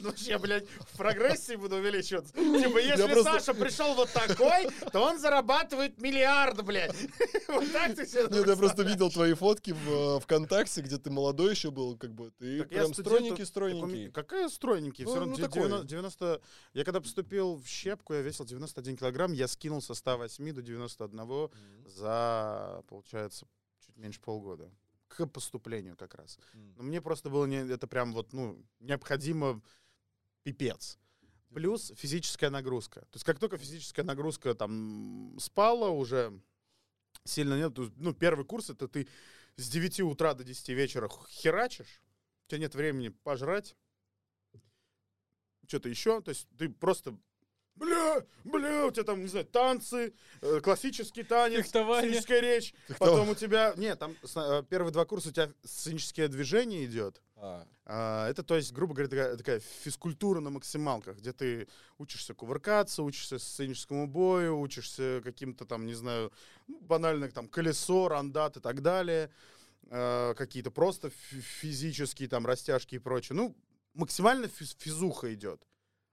Ну, я, блядь, в прогрессии буду увеличиваться. Типа, если Саша пришел вот такой, то он зарабатывает миллиард, блядь. Вот так ты себе Нет, я просто видел твои фотки в э, ВКонтакте, где ты молодой еще был, как бы. Ты прям студент, стройненький, так у стройненький. меня- Какая стройненький? Ну, Все равно ну, такой. 90, 90 Я когда поступил в щепку, я весил 91 килограмм, я скинул со 108 до 91 за, получается, чуть меньше полгода. К поступлению как раз. М. Но мне просто было не, это прям вот, ну, необходимо пипец. Плюс физическая нагрузка. То есть как только физическая нагрузка там спала, уже сильно нет. Ну, первый курс это ты с 9 утра до 10 вечера херачишь, у тебя нет времени пожрать, что-то еще. То есть ты просто Бля, бля, у тебя там, не знаю, танцы, э, классический танец, Фехтование. сценическая речь. Потом у тебя... Нет, там э, первые два курса у тебя сценическое движение идет. А, А, Это, то есть, грубо говоря, такая, такая физкультура на максималках, где ты учишься кувыркаться, учишься сценическому бою, учишься каким-то там, не знаю, ну, банально там колесо, рандат и так далее, э, какие-то просто фи- физические там растяжки и прочее. Ну, максимально физ- физуха идет.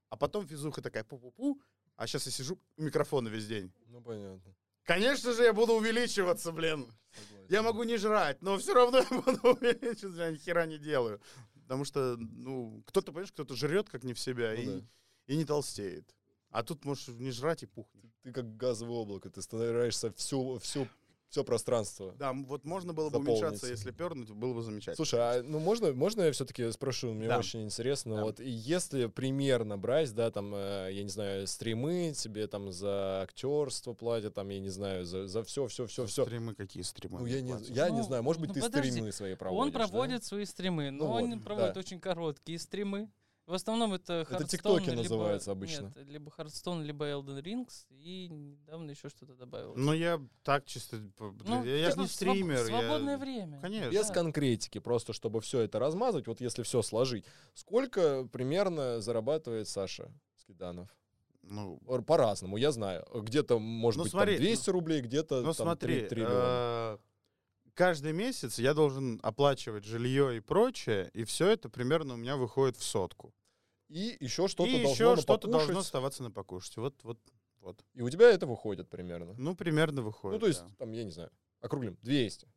А потом физуха такая пу-пу-пу, а сейчас я сижу у микрофона весь день. ну понятно. Конечно же, я буду увеличиваться, блин. Согласен. Я могу не жрать, но все равно я буду увеличиваться, я ни хера не делаю. Потому что, ну, кто-то, понимаешь, кто-то жрет как не в себя Ну и, да. и не толстеет. А тут можешь не жрать и пухнуть. Ты как газовое облако, ты стараешься всю, всю, все пространство. Да, вот можно было бы Заполнить. уменьшаться, если пернуть, было бы замечательно. Слушай, а ну можно, можно я все-таки спрошу, мне Да. очень интересно, Да. вот и если примерно брать, да, там, э, я не знаю, стримы, тебе там за актерство платят, там, я не знаю, за, за все, все, все, все. Стримы какие стримы? Ну, я не, платят? я не Ну, знаю, может быть, ну, ты подожди. стримы свои проводишь, Он да? проводит свои стримы, но Ну он вот, проводит да. очень короткие стримы. В основном это Hearthstone, тиктоки либо- называется обычно. Нет, либо Hearthstone, либо Elden Rings, и недавно еще что-то добавил. Ну, я так чисто... Ну, я я же типа не в своб- стример. я- Свободное время. Конечно. Без Да. конкретики, просто чтобы все это размазать, вот если все сложить, сколько примерно зарабатывает Саша Скиданов? Ну, Ор- По-разному, я знаю. Где-то, может Ну, быть, смотри, там 200 рублей, где-то Ну там 3 смотри, триллиона. Каждый месяц я должен оплачивать жилье и прочее, и все это примерно у меня выходит в сотку. И еще что-то и должно еще что-то должно оставаться на покушать. Вот, вот, вот. И у тебя это выходит примерно. Ну, примерно выходит. ну, то есть, да. там, я не знаю, округлим, 200.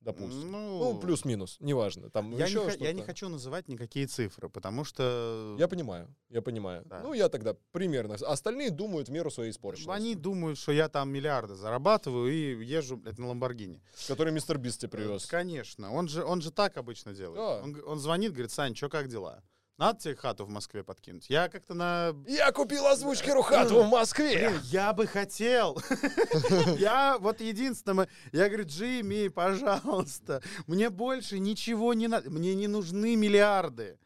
Допустим. Ну, Ну, плюс-минус, неважно. Там Я не, еще х- я не что-то. хочу называть никакие цифры, потому что Я понимаю, я понимаю. Да. Ну, я тогда примерно. Остальные думают в меру своей испорченности. они думают, что я там миллиарды зарабатываю и езжу, блядь, на Ламборгини. Который мистер Бист тебе привез. Конечно, он же, он же так обычно делает. Да. Он, он звонит, говорит, Сань, что как дела? Надо тебе хату в Москве подкинуть. Я как-то на... Я купил озвучки Рухату в Москве. Блин, я бы хотел. Я вот единственное, я говорю, Джимми, пожалуйста, мне больше ничего не надо, мне не нужны миллиарды.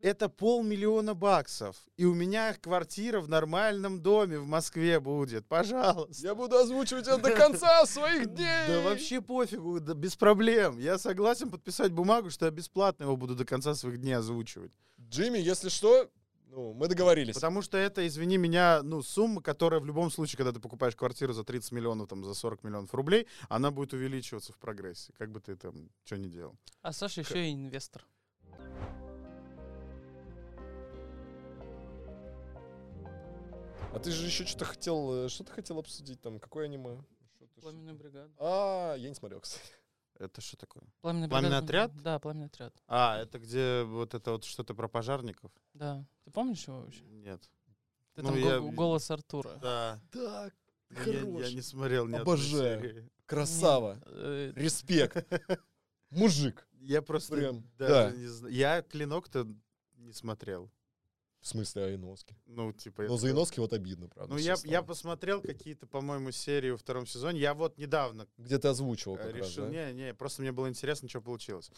Это полмиллиона баксов, и у меня квартира в нормальном доме в Москве будет, пожалуйста. Я буду озвучивать это до конца своих дней. Да вообще пофигу, да без проблем. Я согласен подписать бумагу, что я бесплатно его буду до конца своих дней озвучивать. Джимми, если что, ну, мы договорились. Потому что это, извини меня, ну, сумма, которая в любом случае, когда ты покупаешь квартиру за 30 миллионов, там, за 40 миллионов рублей, она будет увеличиваться в прогрессе, как бы ты там что ни делал. А Саша еще и инвестор. А ты же еще что-то хотел, э, что ты хотел обсудить там? Какое аниме? Что-то- Пламенная бригада. А, я не смотрел, кстати. Это что такое? Пламенный бригада. отряд? Да, пламенный отряд. А, это где вот это вот что-то про пожарников? Да. Ты помнишь его вообще? Нет. Ты Ну, там я- го- голос Артура. Да. Так, Я, я не смотрел ни одной Обожаю. серии. Красава. Э, Респект. Мужик. Я просто Прям, даже да. не знаю. Я клинок-то не смотрел. В смысле, а Иноски? Ну, типа... Но это- за Иноски вот обидно, правда. Ну, я, я посмотрел какие-то, по-моему, серии во втором сезоне. Я вот недавно Где ты озвучивал э, как раз, решил... да? Не, не, просто мне было интересно, что получилось.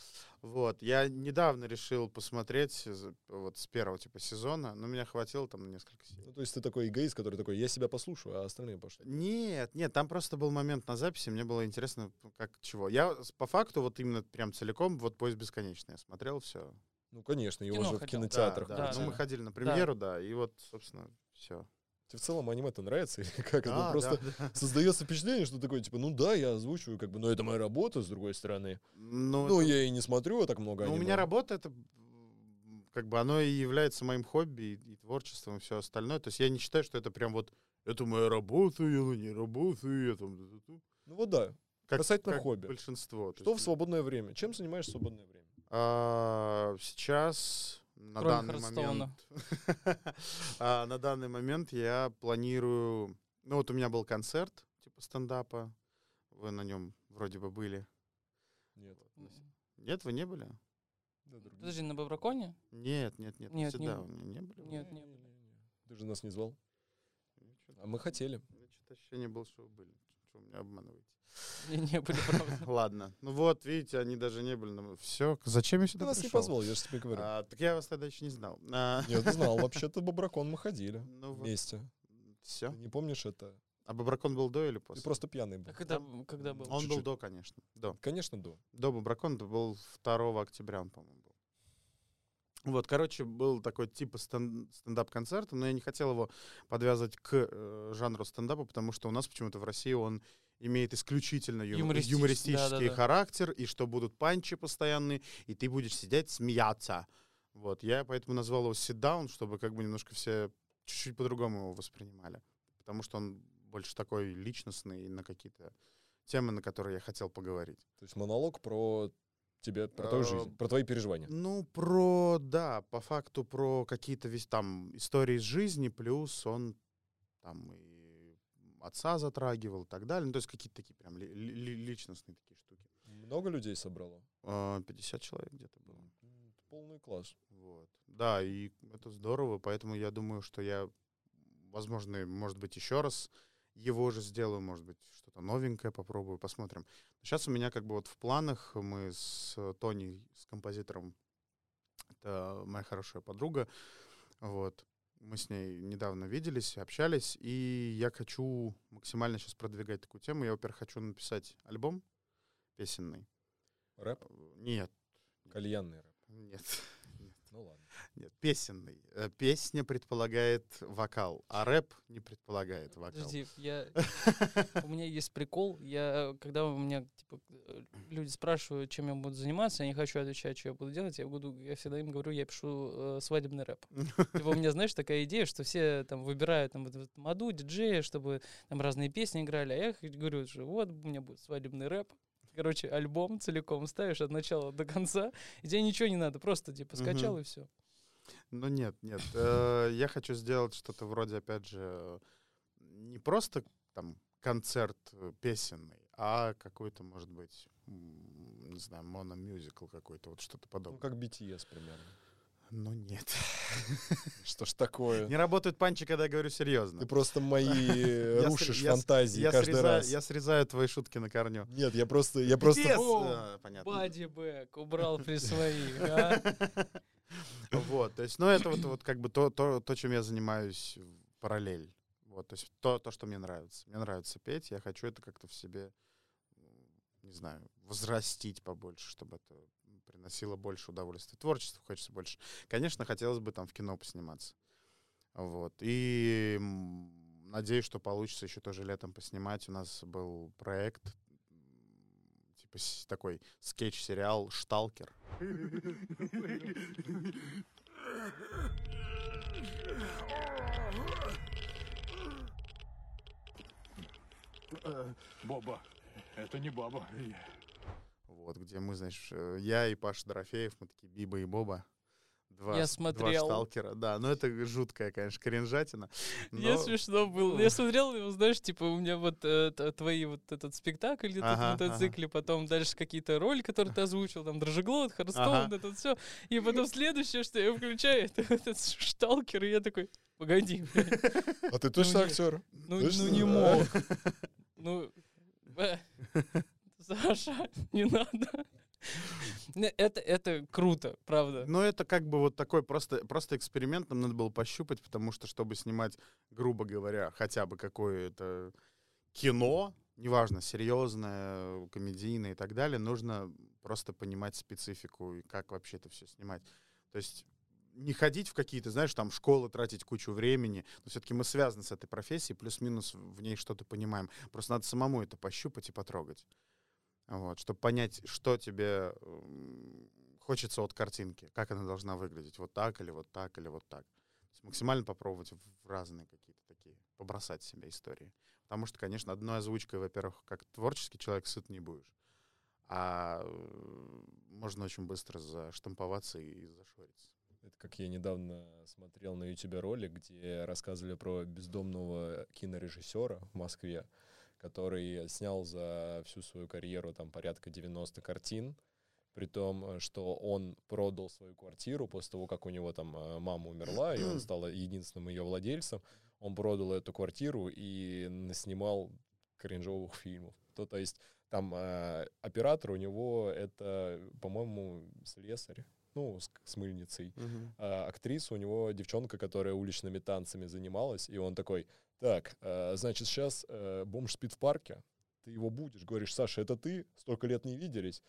Вот. Я недавно решил посмотреть вот с первого, типа, сезона, но меня хватило там на несколько серий. Ну, то есть ты такой эгоист, который такой, я себя послушаю, а остальные пошли. Нет, нет, там просто был момент на записи, мне было интересно, как чего. Я по факту вот именно прям целиком вот «Поезд бесконечный» я смотрел все. Ну, конечно, его Кино же в кинотеатрах. да, да. Ну, мы ходили на премьеру, да, и вот, собственно, все. Тебе в целом аниме-то нравится? Или как это? Просто создается впечатление, что такое, типа, ну да, я озвучиваю, как бы, но это моя работа, с другой стороны. Ну, Ну, это- я и не смотрю так много Ну, у аниме. меня работа это как бы оно и является моим хобби и, и творчеством и все остальное. То есть я не считаю, что это прям вот это моя работа, я на ней работаю, я там ту-ту-ту». Ну вот да. как, Касательно как хобби. большинство. То Что в есть, свободное время? Чем занимаешься в свободное время? А, сейчас на Кроме данный Хардстоуна. момент а, на данный момент я планирую. Ну вот у меня был концерт типа стендапа. Вы на нем вроде бы были. Нет. Нет, вы не были? Подожди, на Бобраконе? Нет, нет, нет. Нет, всегда не не, не были. Нет, не. Ты же нас не звал. А мы хотели. что-то ощущение было, что вы были. Что вы меня обманываете? Не, не были, правда. Ладно. Ну вот, видите, они даже не были. Все. Зачем я Ты сюда нас не пришел? позвал, я же тебе говорю. А, так я вас тогда еще не знал. А, Нет, ты знал, вообще-то Бобракон мы ходили ну вот, вместе. все. Ты не помнишь это? А Бобракон был до или Ты после? просто пьяный был. А когда, когда был? Он был чуть-чуть. до, конечно. До. Конечно, до. До Бобракон был 2 октября, он, по-моему. Вот, короче, был такой типа стен- стендап-концерта, но я не хотел его подвязывать к э, жанру стендапа, потому что у нас почему-то в России он имеет исключительно ю- Юмористич- юмористический да-да-да. характер, и что будут панчи постоянные, и ты будешь сидеть, смеяться. Вот, я поэтому назвал его sit down, чтобы как бы немножко все чуть-чуть по-другому его воспринимали. Потому что он больше такой личностный на какие-то темы, на которые я хотел поговорить. То есть монолог про тебя, про твою А, жизнь, про твои переживания. Ну, про, да, по факту про какие-то весь там истории из жизни, плюс он там и отца затрагивал и так далее. Ну, то есть какие-то такие прям ли- ли- личностные такие штуки. Много людей собрало? А, 50 человек где-то было. М, Полный класс. Вот. Да, и это здорово, поэтому я думаю, что я, возможно, может быть, еще раз его же сделаю, может быть, что-то новенькое попробую, посмотрим. Сейчас у меня как бы вот в планах мы с Тони, с композитором, это моя хорошая подруга, вот, мы с ней недавно виделись, общались, и я хочу максимально сейчас продвигать такую тему. Я, во-первых, хочу написать альбом песенный. Рэп? Нет, Кальянный рэп. нет. Ну ладно. Нет, песенный. Э, Песня предполагает вокал, а рэп не предполагает вокал. Подожди, я... у меня есть прикол. Я, когда у меня типа, э, люди спрашивают, чем я буду заниматься, я не хочу отвечать, что я буду делать. Я буду, я всегда им говорю, я пишу э, свадебный рэп. Типа у меня, знаешь, такая идея, что все там выбирают там вот, моду, диджея, чтобы там разные песни играли. А я говорю, что вот у меня будет свадебный рэп. короче, альбом целиком ставишь от начала до конца, и тебе ничего не надо, просто типа скачал Мгм. и все. Ну нет, нет. Э, Я хочу сделать что-то вроде, опять же, не просто там концерт э, песенный, а какой-то, может быть, не знаю, мономюзикл какой-то, вот что-то Ну, подобное. как BTS примерно. Ну нет. Что ж такое? Не работают панчи, когда я говорю серьезно. Ты просто мои э, рушишь фантазии каждый раз. я срезаю твои шутки на корню. Нет, я просто, я просто... BTS, О, э, понятно. Бади Бэк убрал при своих, а? Вот, то есть, ну, это вот, вот как бы то, то, то, чем я занимаюсь параллель. Вот, то есть то, то, что мне нравится. Мне нравится петь, я хочу это как-то в себе, не знаю, возрастить побольше, чтобы это приносило больше удовольствия. Творчество хочется больше. Конечно, хотелось бы там в кино посниматься. Вот. И надеюсь, что получится еще тоже летом поснимать. У нас был проект, типа такой скетч-сериал «Шталкер». Боба, это не баба. Вот, где мы, знаешь, э, я и Паша Дорофеев, мы такие Биба и Боба. Два, Я смотрел. Два сталкера, да. Но это жуткая, конечно, кринжатина. Мне но- смешно было. Я смотрел его, знаешь, типа у меня вот э, твои вот этот спектакль где-то Ага, на мотоцикле, потом дальше какие-то роли, которые ты озвучил, там Дрожеглот, Харстоун, Ага. это все. И потом следующее, что я включаю, это этот шталкер, и я такой, погоди, А ты точно актер? ну, Точно? ну не мог. Ну, э, Саша, не надо. Не, Это, это круто, правда. Но это как бы вот такой просто, просто эксперимент нам надо было пощупать, потому что, чтобы снимать, грубо говоря, хотя бы какое-то кино, неважно, серьезное, комедийное и так далее, нужно просто понимать специфику и как вообще это все снимать. То есть не ходить в какие-то, знаешь, там школы, тратить кучу времени, но все-таки мы связаны с этой профессией, плюс-минус в ней что-то понимаем. Просто надо самому это пощупать и потрогать. Вот, чтобы понять, что тебе хочется от картинки, как она должна выглядеть, вот так или вот так или вот так. Максимально попробовать в разные какие-то такие, побросать себе истории. Потому что, конечно, одной озвучкой, во-первых, как творческий человек сыт не будешь. А э, можно очень быстро заштамповаться и зашориться. Это как я недавно смотрел на YouTube ролик, где рассказывали про бездомного кинорежиссера в Москве, который снял за всю свою карьеру там порядка 90 картин, при том, э, что он продал свою квартиру после того, как у него там э, мама умерла, и он стал единственным ее владельцем. Он продал эту квартиру и снимал кринжовых фильмов. То, то есть там э, оператор у него это, по-моему, слесарь, ну, с, с мыльницей а, актриса, у него девчонка, которая уличными танцами занималась, и он такой, так, а, значит, сейчас а, бомж спит в парке, ты его будешь, говоришь, Саша, это ты, столько лет не виделись,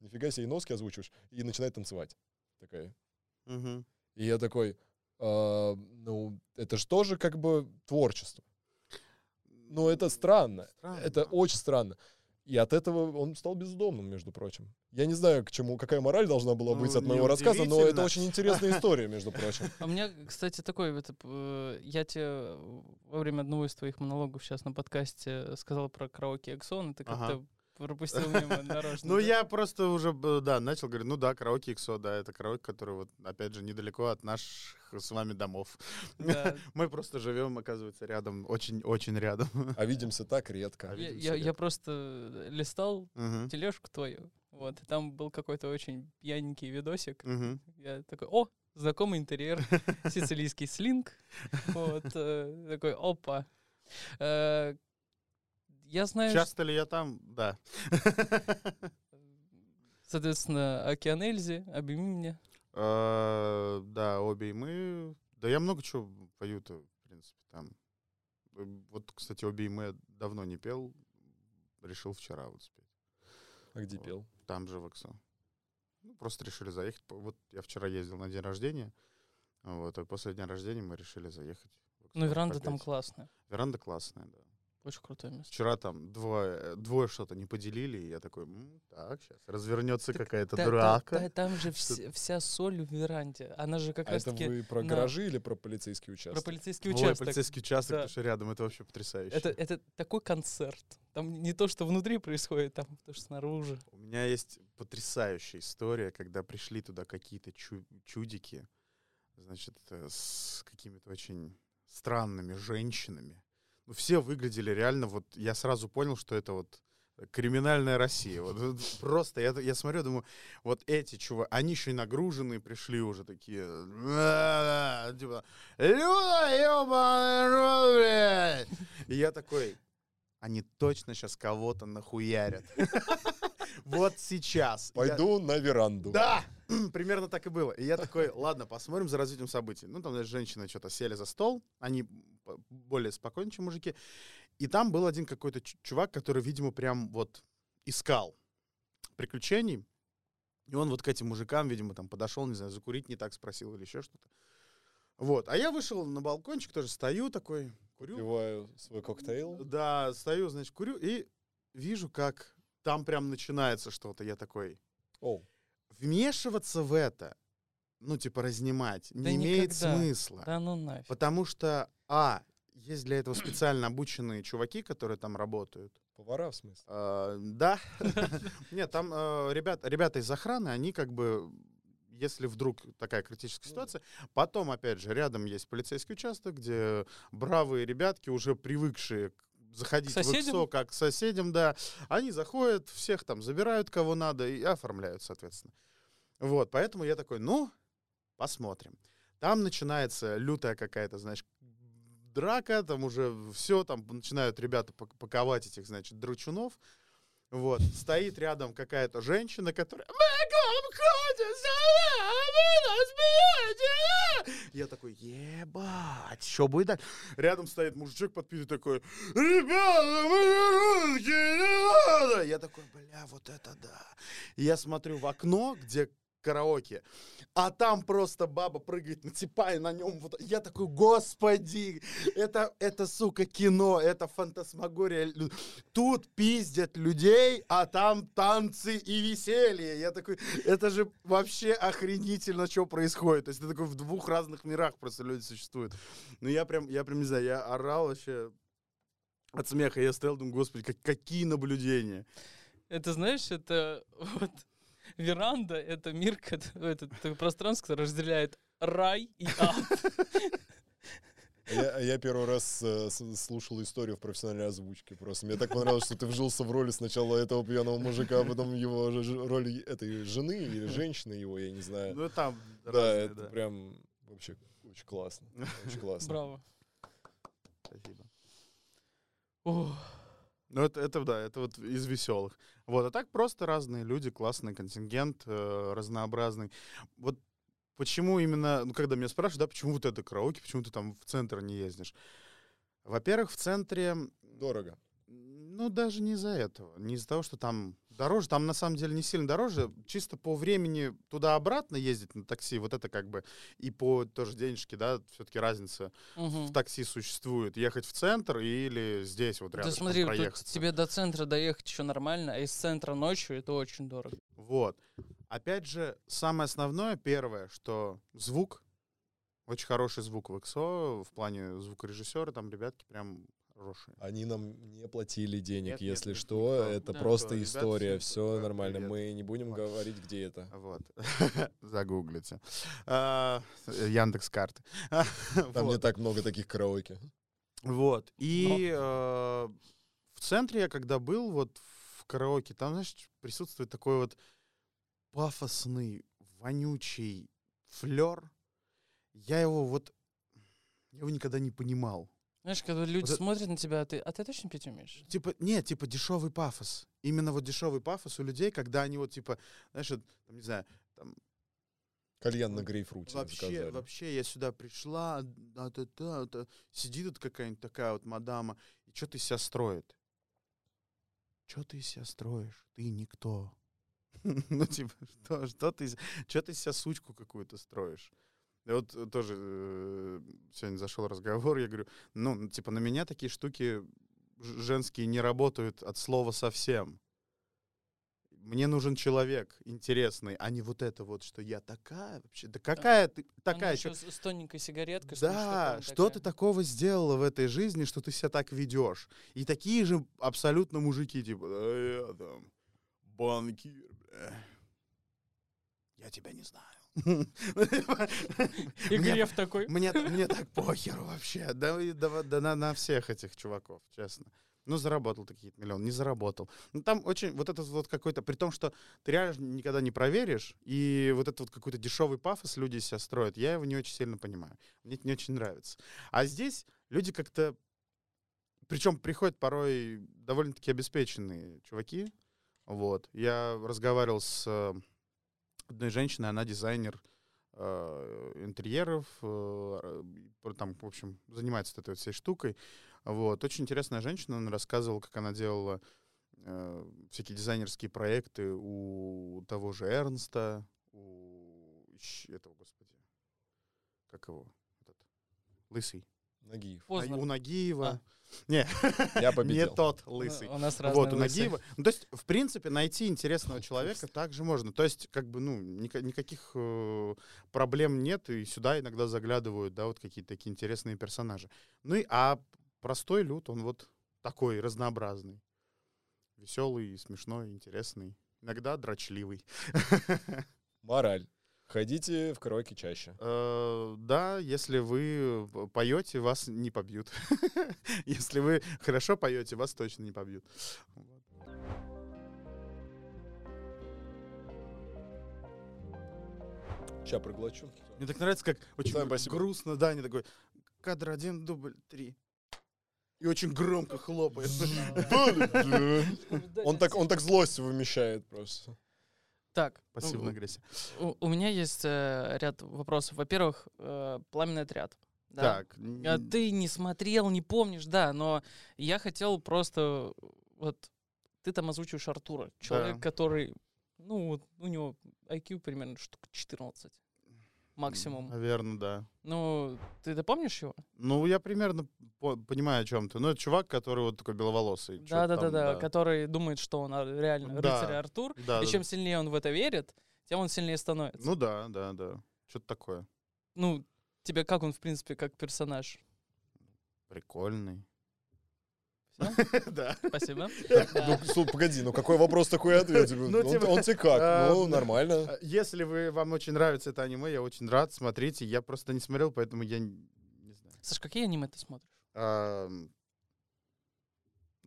нифига себе и носки озвучиваешь, и начинает танцевать. Такая. Мгм. И я такой, «А, ну, это же тоже как бы творчество. Ну, это странно. Странно. Это очень странно. И от этого он стал бездомным, между прочим. Я не знаю, к чему, какая мораль должна была Ну, быть от моего рассказа, но это очень интересная история, между прочим. А у меня, кстати, такой, это, я тебе во время одного из твоих монологов сейчас на подкасте сказал про караоке Эксон, и ты Ага. как-то пропустил мимо нарочно. Ну, я просто уже, да, начал говорить, ну да, караоке иксо, да, это караоке, который вот, опять же, недалеко от наших с вами домов. Мы просто живем, оказывается, рядом, очень-очень рядом. А видимся так редко. А Я, просто листал тележку твою, вот, там был какой-то очень пьяненький видосик. Я такой, о, знакомый интерьер, сицилийский слинг. Вот, э, такой, опа. Я знаю, Часто ли я там? Да. соответственно, Океан Эльзи, объяви мне. Э, Да, обе и мы. Да я много чего пою-то, в принципе, там. Вот, кстати, обе и мы давно не пел. Решил вчера вот спеть. А где Вот. пел? Там же в ИКСО. Ну, просто решили заехать. Вот я вчера ездил на день рождения. Вот, а после дня рождения мы решили заехать. в Ну, «Эксо» веранда там классная. Веранда классная, да. Очень крутое место. Вчера там двое, двое что-то не поделили, и я такой, «М, так, сейчас развернется Так какая-то Та- та- драка. та- Там же Что- вс- вся соль в веранде. Она же как А раз это таки вы про на- гаражи или про полицейский про участок? полицейский Ой, участок. полицейский участок, Да. потому что рядом, это вообще потрясающе. Это, это такой концерт. Там не то, что внутри происходит, там то, что снаружи. У меня есть потрясающая история, когда пришли туда какие-то чу- чудики, значит, э, с какими-то очень странными женщинами. Все выглядели реально, вот я сразу понял, что это вот криминальная Россия. Вот, просто я, я смотрю, думаю, вот эти чуваки, они еще и нагруженные пришли уже такие, типа, Люда, ёбаный рот, блядь!» И я такой, они точно сейчас кого-то нахуярят. Вот сейчас. Пойду на веранду. Да, примерно так и было. И я такой, ладно, посмотрим за развитием событий. Ну, там, знаешь, женщины что-то сели за стол, они более спокойные, чем мужики. И там был один какой-то чу- чувак, который, видимо, прям вот искал приключений. И он вот к этим мужикам, видимо, там подошел, не знаю, закурить не так спросил или еще что-то. Вот. А я вышел на балкончик, тоже стою такой, курю. Пиваю свой коктейль. Да, стою, значит, курю и вижу, как там прям начинается что-то. Я такой, О, вмешиваться в это, ну, типа, разнимать, Да не имеет никогда. смысла. Да ну нафиг. Потому что, а, есть для этого специально обученные чуваки, которые там работают. повара в смысле? А, да. Нет, там э, ребят, ребята из охраны, они как бы, если вдруг такая критическая Ну ситуация, потом, опять же, рядом есть полицейский участок, где бравые ребятки, уже привыкшие заходить в? ИКСО, как к соседям, да, они заходят, всех там забирают, кого надо, и оформляют, соответственно. Вот, поэтому я такой, ну, посмотрим. Там начинается лютая какая-то, знаешь, драка, там уже все, там начинают ребята пак- паковать этих, значит, драчунов. Вот, стоит рядом какая-то женщина, которая «Мы к вам ходим сюда, а вы нас бьете!» Я такой, ебать, что будет дальше? Рядом стоит мужичок подпитый такой, ребята, мы не русские, не надо! Я такой, бля, вот это да. Я смотрю в окно, где караоке, а там просто баба прыгает на типа и на нем вот... Я такой, господи, это, это, сука, кино, это фантасмагория. Тут пиздят людей, а там танцы и веселье. Я такой, это же вообще охренительно, что происходит. То есть это такой в двух разных мирах просто люди существуют. Ну я прям, я прям не знаю, я орал вообще от смеха. Я стоял, думаю, господи, как- какие наблюдения. Это, знаешь, это вот веранда, это мир, это, пространство, которое разделяет рай и ад. Я, я первый раз э, слушал историю в профессиональной озвучке. Просто мне так понравилось, что ты вжился в роли сначала этого пьяного мужика, а потом его роли этой жены или женщины его, я не знаю. Ну там Да, разные, это прям вообще очень классно. Очень классно. Браво. Спасибо. Ох, Ну, это, это да, это вот из веселых. Вот, а так просто разные люди, классный контингент, э, разнообразный. Вот почему именно, ну, когда меня спрашивают, да, почему вот это караоке, почему ты там в центр не ездишь? Во-первых, в центре, Дорого. ну, даже не из-за этого, не из-за того, что там дороже, там на самом деле не сильно дороже, чисто по времени туда-обратно ездить на такси, вот это как бы, и по тоже денежки, да, все-таки разница мгм. в такси существует. Ехать в центр или здесь вот Да рядом смотри, тут тебе до центра доехать еще нормально, а из центра ночью это очень дорого. Вот. Опять же, самое основное, первое, что звук, очень хороший звук в ИКСО, в плане звукорежиссера, там ребятки прям хорошие. Они нам не платили денег, Нет, если нет, что. никто. Это Да. просто. Ребят, история. всем Все да, нормально. привет. Мы не будем Вот. говорить, где это. Вот. Загуглите. А, Яндекс карты. Там не так много таких караоке. Вот. И э, в центре я когда был, вот в караоке, там, знаешь, присутствует такой вот пафосный, вонючий флер. Я его вот, я его никогда не понимал. Знаешь, когда люди Вот это- смотрят на тебя, а ты, а ты точно пить умеешь? Типа, нет, типа дешевый пафос. Именно вот дешевый пафос у людей, когда они вот типа, знаешь, вот, там, не знаю, там, Кальян на грейпфруте вообще, заказали. вообще я сюда пришла, да, да, да, да, сидит тут какая-нибудь такая вот мадама, и что ты себя строит? Что ты себя строишь? Ты никто. Ну, типа, что, что ты, что ты себя сучку какую-то строишь? И вот э, тоже э, сегодня зашел разговор, я говорю, ну, типа, на меня такие штуки женские не работают от слова совсем. Мне нужен человек интересный, а не вот это вот, что я такая вообще. Да какая ты такая? Она еще с, с тоненькой сигареткой. Да, мундштуком что ты такая. такого сделала в этой жизни, что ты себя так ведешь? И такие же абсолютно мужики, типа, «Да я там банкир, бля. Я тебя не знаю. И Греф такой. Мне, так похеру вообще. Да, на, всех этих чуваков, честно. Ну, заработал ты какие-то миллионы, не заработал. Ну, там очень вот этот вот какой-то, при том, что ты реально никогда не проверишь, и вот этот вот какой-то дешевый пафос люди себя строят, я его не очень сильно понимаю. Мне это не очень нравится. А здесь люди как-то, причем приходят порой довольно-таки обеспеченные чуваки. Вот. Я разговаривал с э, одной женщиной, она дизайнер э, интерьеров, э, там, в общем, занимается этой вот всей штукой. Вот. Очень интересная женщина, она рассказывала, как она делала э, всякие дизайнерские проекты у того же Эрнста, у этого, господи, как его, этот, лысый, Нагиев. А, Поздно. у Нагиева. А. Не, Я не победил. тот У- лысый. У нас Вот, у лысые. Нагиева. Ну, то есть, в принципе, найти интересного человека также можно. То есть, как бы, ну, ника- никаких э, проблем нет, и сюда иногда заглядывают, да, вот какие-то такие интересные персонажи. Ну и, а простой люд, он вот такой разнообразный. Веселый, смешной, интересный. Иногда дрочливый. Мораль. Ходите в караоке чаще. Э, Да, если вы п- поете, вас не побьют. Если вы хорошо поете, вас точно не побьют. Ща проглочу. Мне так нравится, как очень грустно, да, они такой, кадр один, дубль три. И очень громко хлопает. Он так, он так злость вымещает просто. Так, Пассивная агрессия. у, у меня есть э, ряд вопросов. Во-первых, э, пламенный отряд. Да? Так. А ты не смотрел, не помнишь, да, но я хотел просто вот ты там озвучиваешь Артура, человек, Да. который, ну, вот у него IQ примерно штук 14 максимум. Наверное, да. Ну, ты это помнишь его? Ну, я примерно по- понимаю, о чем ты. Ну, это чувак, который вот такой беловолосый. Да, да, да, там, да, который думает, что он а, реально Да. рыцарь Артур, Да, и да, чем да. сильнее он в это верит, тем он сильнее становится. Ну да, да, да. Что-то такое. Ну, тебе как он, в принципе, как персонаж? Прикольный. Да. Спасибо. Ну, слушай, погоди, ну какой вопрос, такой и ответ. Ну, Он типа, он тебе как? а, Ну, нормально. А, Если вы, вам очень нравится это аниме, я очень рад, смотрите. Я просто не смотрел, поэтому я не, знаю. Саш, какие аниме ты смотришь? Ну,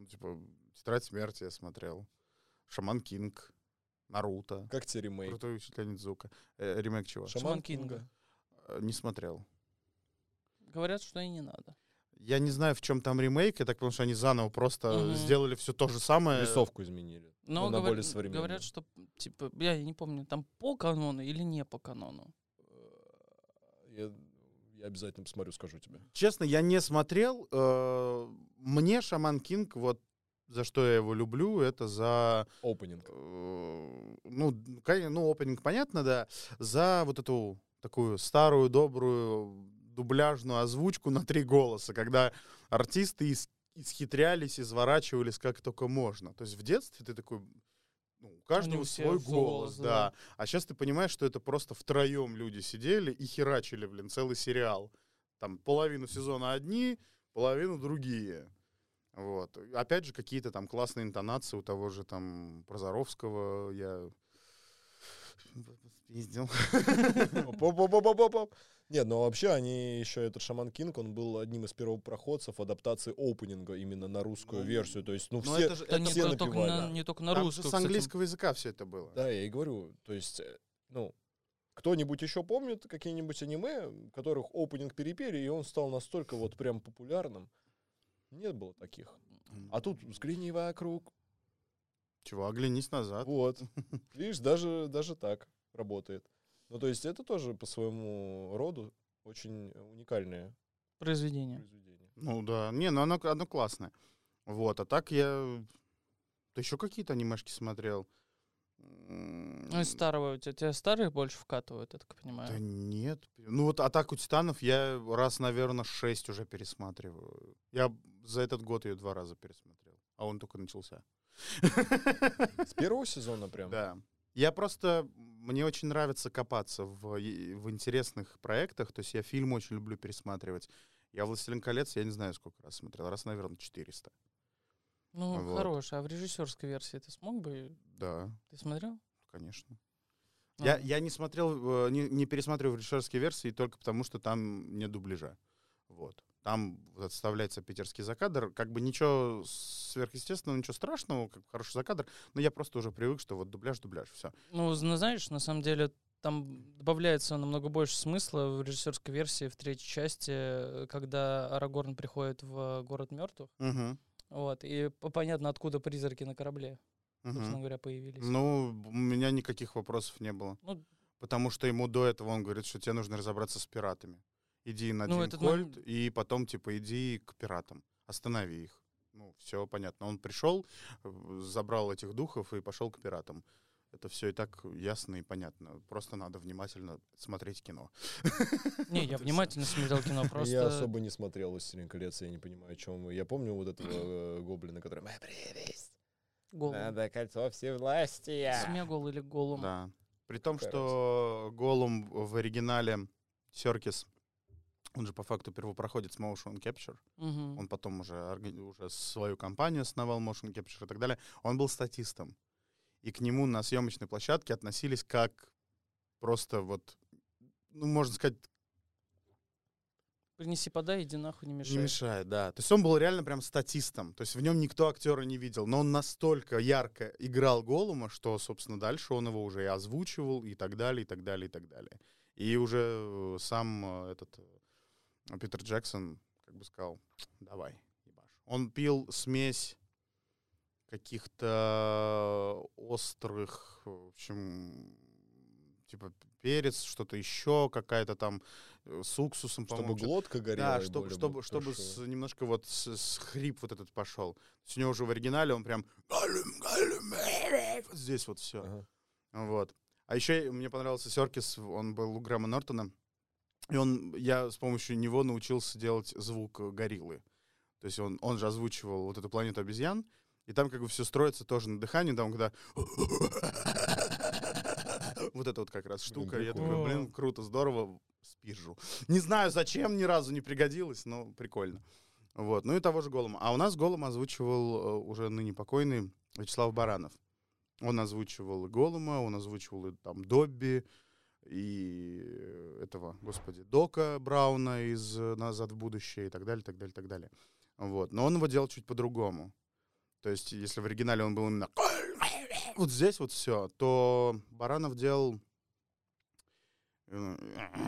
типа, Тетрадь смерти я смотрел. Шаман Кинг. Наруто. Как тебе ремейк? Крутой учитель Нидзука. Э, ремейк чего? Шаман Кинга. Э, Не смотрел. Говорят, что и не надо. Я не знаю, в чем там ремейк, я так понял, что они заново просто Мгм. сделали все то же самое. Рисовку изменили. Но Она говор- более современная. говорят, что, типа, я не помню, там по канону или не по канону. Я, я обязательно посмотрю, скажу тебе. Честно, я не смотрел. э, Мне Шаман Кинг, вот за что я его люблю, это за Опенинг. э, ну, ну, опенинг, понятно, да, за вот эту такую старую, добрую дубляжную озвучку на три голоса, когда артисты ис- исхитрялись, изворачивались как только можно. То есть в детстве ты такой, ну, у каждого свой свой голос, голос, да. да. А сейчас ты понимаешь, что это просто втроем люди сидели и херачили, блин, целый сериал. Там половину сезона одни, половину другие. Вот. Опять же, какие-то там классные интонации у того же там Прозоровского я Оп-оп-оп-оп-оп. Нет, ну вообще они еще этот Шаман Кинг, он был одним из первопроходцев адаптации опенинга именно на русскую Ну, версию. То есть, ну но все, это же- не, все то- только на, не только на русскую, с английского языка все это было. Да, я и говорю. То есть, э, ну, кто-нибудь еще помнит какие-нибудь аниме, которых опенинг перепели, и он стал настолько вот прям популярным? Нет было таких. А тут взгляни вокруг. Чего, оглянись назад. Вот. Видишь, даже, даже так работает. Ну, то есть это тоже по своему роду очень уникальное Произведение. произведение. Ну да. Не, ну оно, оно классное. Вот, а так я... Ты еще какие-то анимешки смотрел? Ну, из старого, у тебя, тебя старые больше вкатывают, я так понимаю. Да нет. Ну вот «Атаку титанов» я раз, наверное, шесть уже пересматриваю. Я за этот год ее два раза пересмотрел, а он только начался. С первого сезона прям? Да. Я просто, мне очень нравится копаться в, в интересных проектах, то есть я фильмы очень люблю пересматривать. Я «Властелин колец», я не знаю, сколько раз смотрел, раз, наверное, 400. Ну, Вот. хорош. А в режиссерской версии ты смог бы? Да, Ты смотрел? конечно. Я, А, я не смотрел, э, не, не пересматриваю в режиссерской версии только потому, что там нет дубляжа. Вот. Там вот вставляется питерский закадр. Как бы ничего сверхъестественного, ничего страшного, как хороший закадр. Но я просто уже привык, что вот дубляж, дубляж, все. Ну, зна- знаешь, на самом деле там добавляется намного больше смысла в режиссерской версии в третьей части, когда Арагорн приходит в город мертвых. Угу. Вот, и понятно, откуда призраки на корабле, собственно говоря, появились. Ну, у меня никаких вопросов не было. Ну, Потому что ему до этого он говорит, что тебе нужно разобраться с пиратами. Иди на Ну, Дин Кольт, момент- и потом, типа, иди к пиратам. Останови их. Ну, все понятно. Он пришел, э, забрал этих духов и пошел к пиратам. Это все и так ясно и понятно. Просто надо внимательно смотреть кино. не, я внимательно смотрел кино, просто... Я особо не смотрел «Властелин колец», я не понимаю, о чем вы. Я помню вот этого э, гоблина, который «Моя прелесть, Голум. надо кольцо всевластия». Смегол или Голум. Да. При том, что Голум в оригинале Серкис, он же по факту первопроходец Motion Capture. Мгм. Он потом уже, уже свою компанию основал, Motion Capture и так далее. Он был статистом. И к нему на съемочной площадке относились как просто вот, ну, можно сказать, Принеси, подай, иди нахуй, не мешай. не мешает, да. То есть он был реально прям статистом. То есть в нем никто актера не видел. Но он настолько ярко играл Голума, что, собственно, дальше он его уже и озвучивал, и так далее, и так далее, и так далее. И уже э, сам э, этот э, Питер Джексон как бы сказал, давай, ебашь. Он пил смесь каких-то острых, в общем, типа перец, что-то еще, какая-то там э, с уксусом, Чтобы глотка горела. да, чтобы, чтобы, чтобы с- немножко вот с, с хрип вот этот пошел. То есть у него уже в оригинале он прям «Галюм, галюм, э, вот здесь вот все. Ага. Вот. А еще мне понравился Серкис, он был у Грэма Нортона. И он, я с помощью него научился делать звук э, гориллы. То есть он, он же озвучивал вот эту планету обезьян, и там как бы все строится тоже на дыхании, там когда вот это вот как раз штука. Я такой, блин, круто, здорово, спижу. Не знаю, зачем, ни разу не пригодилось, но прикольно. Вот, ну и того же Голума. А у нас Голум озвучивал э, уже ныне покойный Вячеслав Баранов. Он озвучивал и Голума, он озвучивал и там Добби, и э, этого, господи, Дока Брауна из э, «Назад в будущее» и так далее, так далее, так далее. Вот. Но он его делал чуть по-другому. То есть, если в оригинале он был именно вот здесь вот все, то Баранов делал э,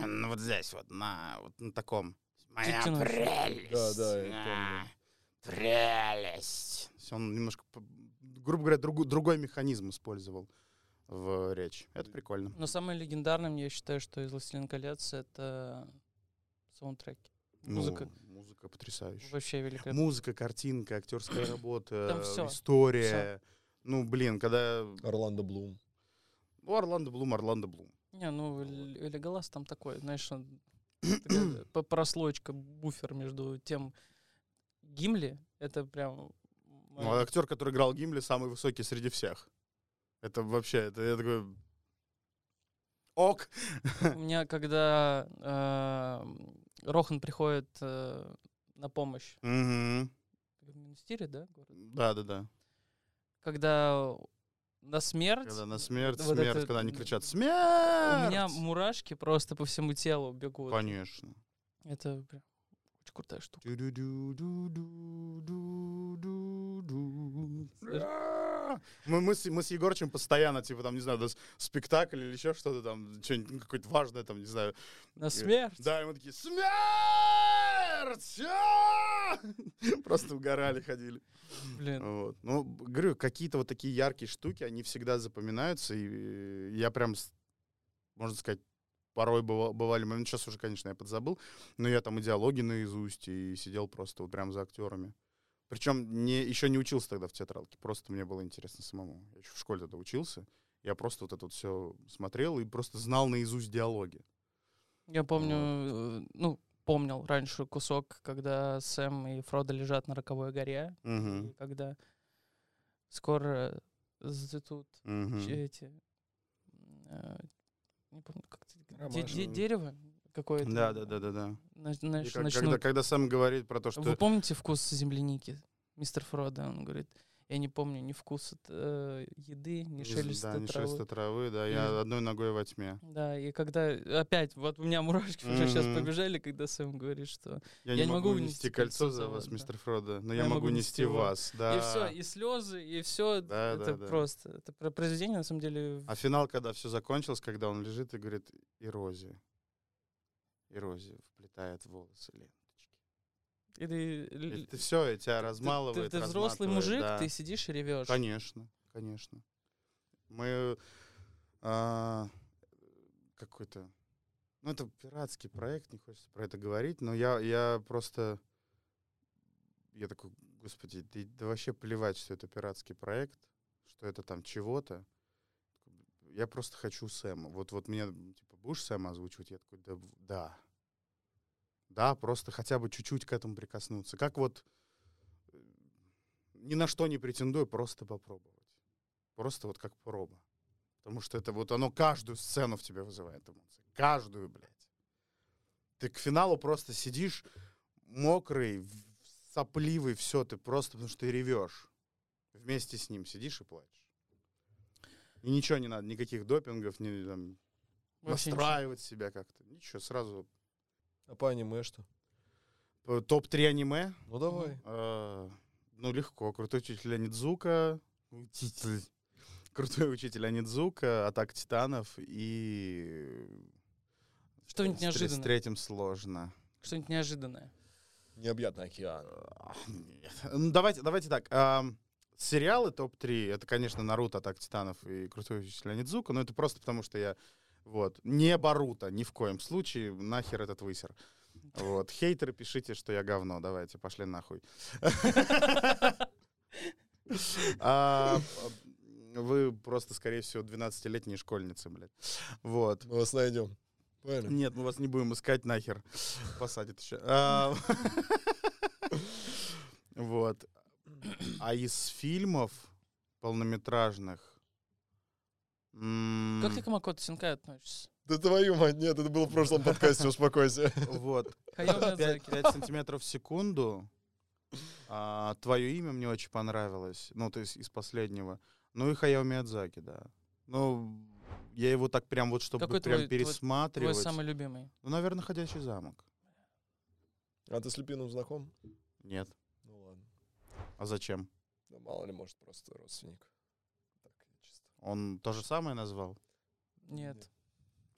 ну, вот здесь вот, на, вот на таком. Моя прелесть. Да, да, я а, Прелесть. Он немножко, грубо говоря, другу- другой механизм использовал в речь. Это прикольно. Но самое легендарное, я считаю, что из «Властелин колец» — это саундтреки. Ну, Музыка музыка потрясающая. вообще великолепная. Музыка, картинка, актерская работа, история. Ну, блин, когда... Орландо Блум. Ну, Орландо Блум, Орландо Блум. Не, ну, Леголас там такой, знаешь, он прослойка, буфер между тем Гимли, это прям... Ну, а актер, который играл Гимли, самый высокий среди всех. Это вообще, это я такой... Ок! У меня, когда э, Рохан приходит э, на помощь Мгм. в Минстире, да, город? Да-да-да. Когда на смерть, Когда на смерть, вот смерть, это- когда они кричат у «Смерть!» меня мурашки просто по всему телу бегут. Конечно. Это прям крутая штука. Мы, мы, с, мы с Егорычем постоянно, типа, там, не знаю, спектакль или еще что-то там, что-нибудь какое-то важное, там, не знаю. На смерть? Да, и мы такие, смерть! А!» Просто угорали, ходили. Блин. Вот. Ну, говорю, какие-то вот такие яркие штуки, они всегда запоминаются, и я прям, можно сказать, порой быва- бывали моменты, сейчас уже, конечно, я подзабыл, но я там и диалоги наизусть, и сидел просто вот прям за актерами. Причем не, еще не учился тогда в театралке, просто мне было интересно самому. Я еще в школе тогда учился, Я просто вот это вот все смотрел и просто знал наизусть диалоги. Я помню, э, ну, помнил раньше кусок, когда Сэм и Фродо лежат на роковой горе, Мгм, и когда скоро зацветут мгм. ч- эти, э, не помню, как это, де- де- дерево какое-то. Да, да, да, да, да. на- И знаешь, как- когда, когда сам говорит про то, что Вы помните вкус земляники? Мистер Фродо, он говорит, я не помню ни вкуса э, еды, ни шелеста да, травы. шелеста травы, да, я одной ногой во тьме. Да, и когда опять, вот у меня мурашки уже сейчас побежали, когда Сэм говорит, что Я, Я не могу унести кольцо за вас, да. мистер Фродо, но я, могу нести вас. Да. и все, и слезы, и все, Да, это да, да. просто, это про- произведение на самом деле. А финал, когда все закончилось, когда он лежит и говорит эрозия. Эрозия вплетает волосы ленточки. Или, И ты все, и тебя ты- размалывает, ты, ты взрослый разматывает, мужик, да. ты сидишь и ревешь. Конечно, конечно. Мы а, какой-то, ну это пиратский проект, не хочется про это говорить, но я, я просто, я такой, господи, да, да вообще плевать, что это пиратский проект, что это там чего-то. Я просто хочу Сэма. Вот, вот меня, типа, будешь Сэма озвучивать? Я такой, да, да. Да, просто хотя бы чуть-чуть к этому прикоснуться. Как вот э, ни на что не претендую, просто попробовать. Просто вот как проба. Потому что это вот оно каждую сцену в тебе вызывает эмоции. Каждую, блядь. Ты к финалу просто сидишь мокрый, сопливый, все, ты просто потому что ты ревешь. Вместе с ним сидишь и плачешь. И ничего не надо, никаких допингов, ни там, Вообще ничего. настраивать себя как-то. Ничего, сразу. А по аниме что? Э, Топ-3 аниме. Ну давай. Э, ну, легко. Крутой учитель Анидзука. Учитель. Крутой учитель Анидзука, Атака Титанов и... Что-нибудь тре- С неожиданное. третьим сложно. Что-нибудь неожиданное. Необъятный океан. А. Ну, давайте, давайте так. сериалы топ-3, это, конечно, Наруто, Атака Титанов и Крутой учитель Анидзука, но это просто потому, что я... Вот. Не Баруто, ни в коем случае. Нахер этот высер. Вот. Хейтеры, пишите, что я говно. Давайте, пошли нахуй. А, Вы просто, скорее всего, 12-летние школьницы, блядь. Вот. Мы вас найдем. Правильно? Нет, мы вас не будем искать нахер. Посадят еще. А, Вот. А из фильмов полнометражных... м, Как ты к Макото Синкай относишься? Да твою мать, нет, это было в прошлом подкасте, успокойся. Вот. Хаяо 5, Миядзаки. сантиметров в секунду. А, Твое имя мне очень понравилось. Ну, то есть из последнего. Ну и Хаяо Миядзаки, да. Ну, я его так прям вот, чтобы Какой прям твой- твой- Твой пересматривать. самый любимый. Ну, наверное, «Ходячий замок». А ты с Люпином знаком? Нет. Ну ладно. А зачем? Ну, мало ли, может, просто родственник. Он то же самое назвал? Нет.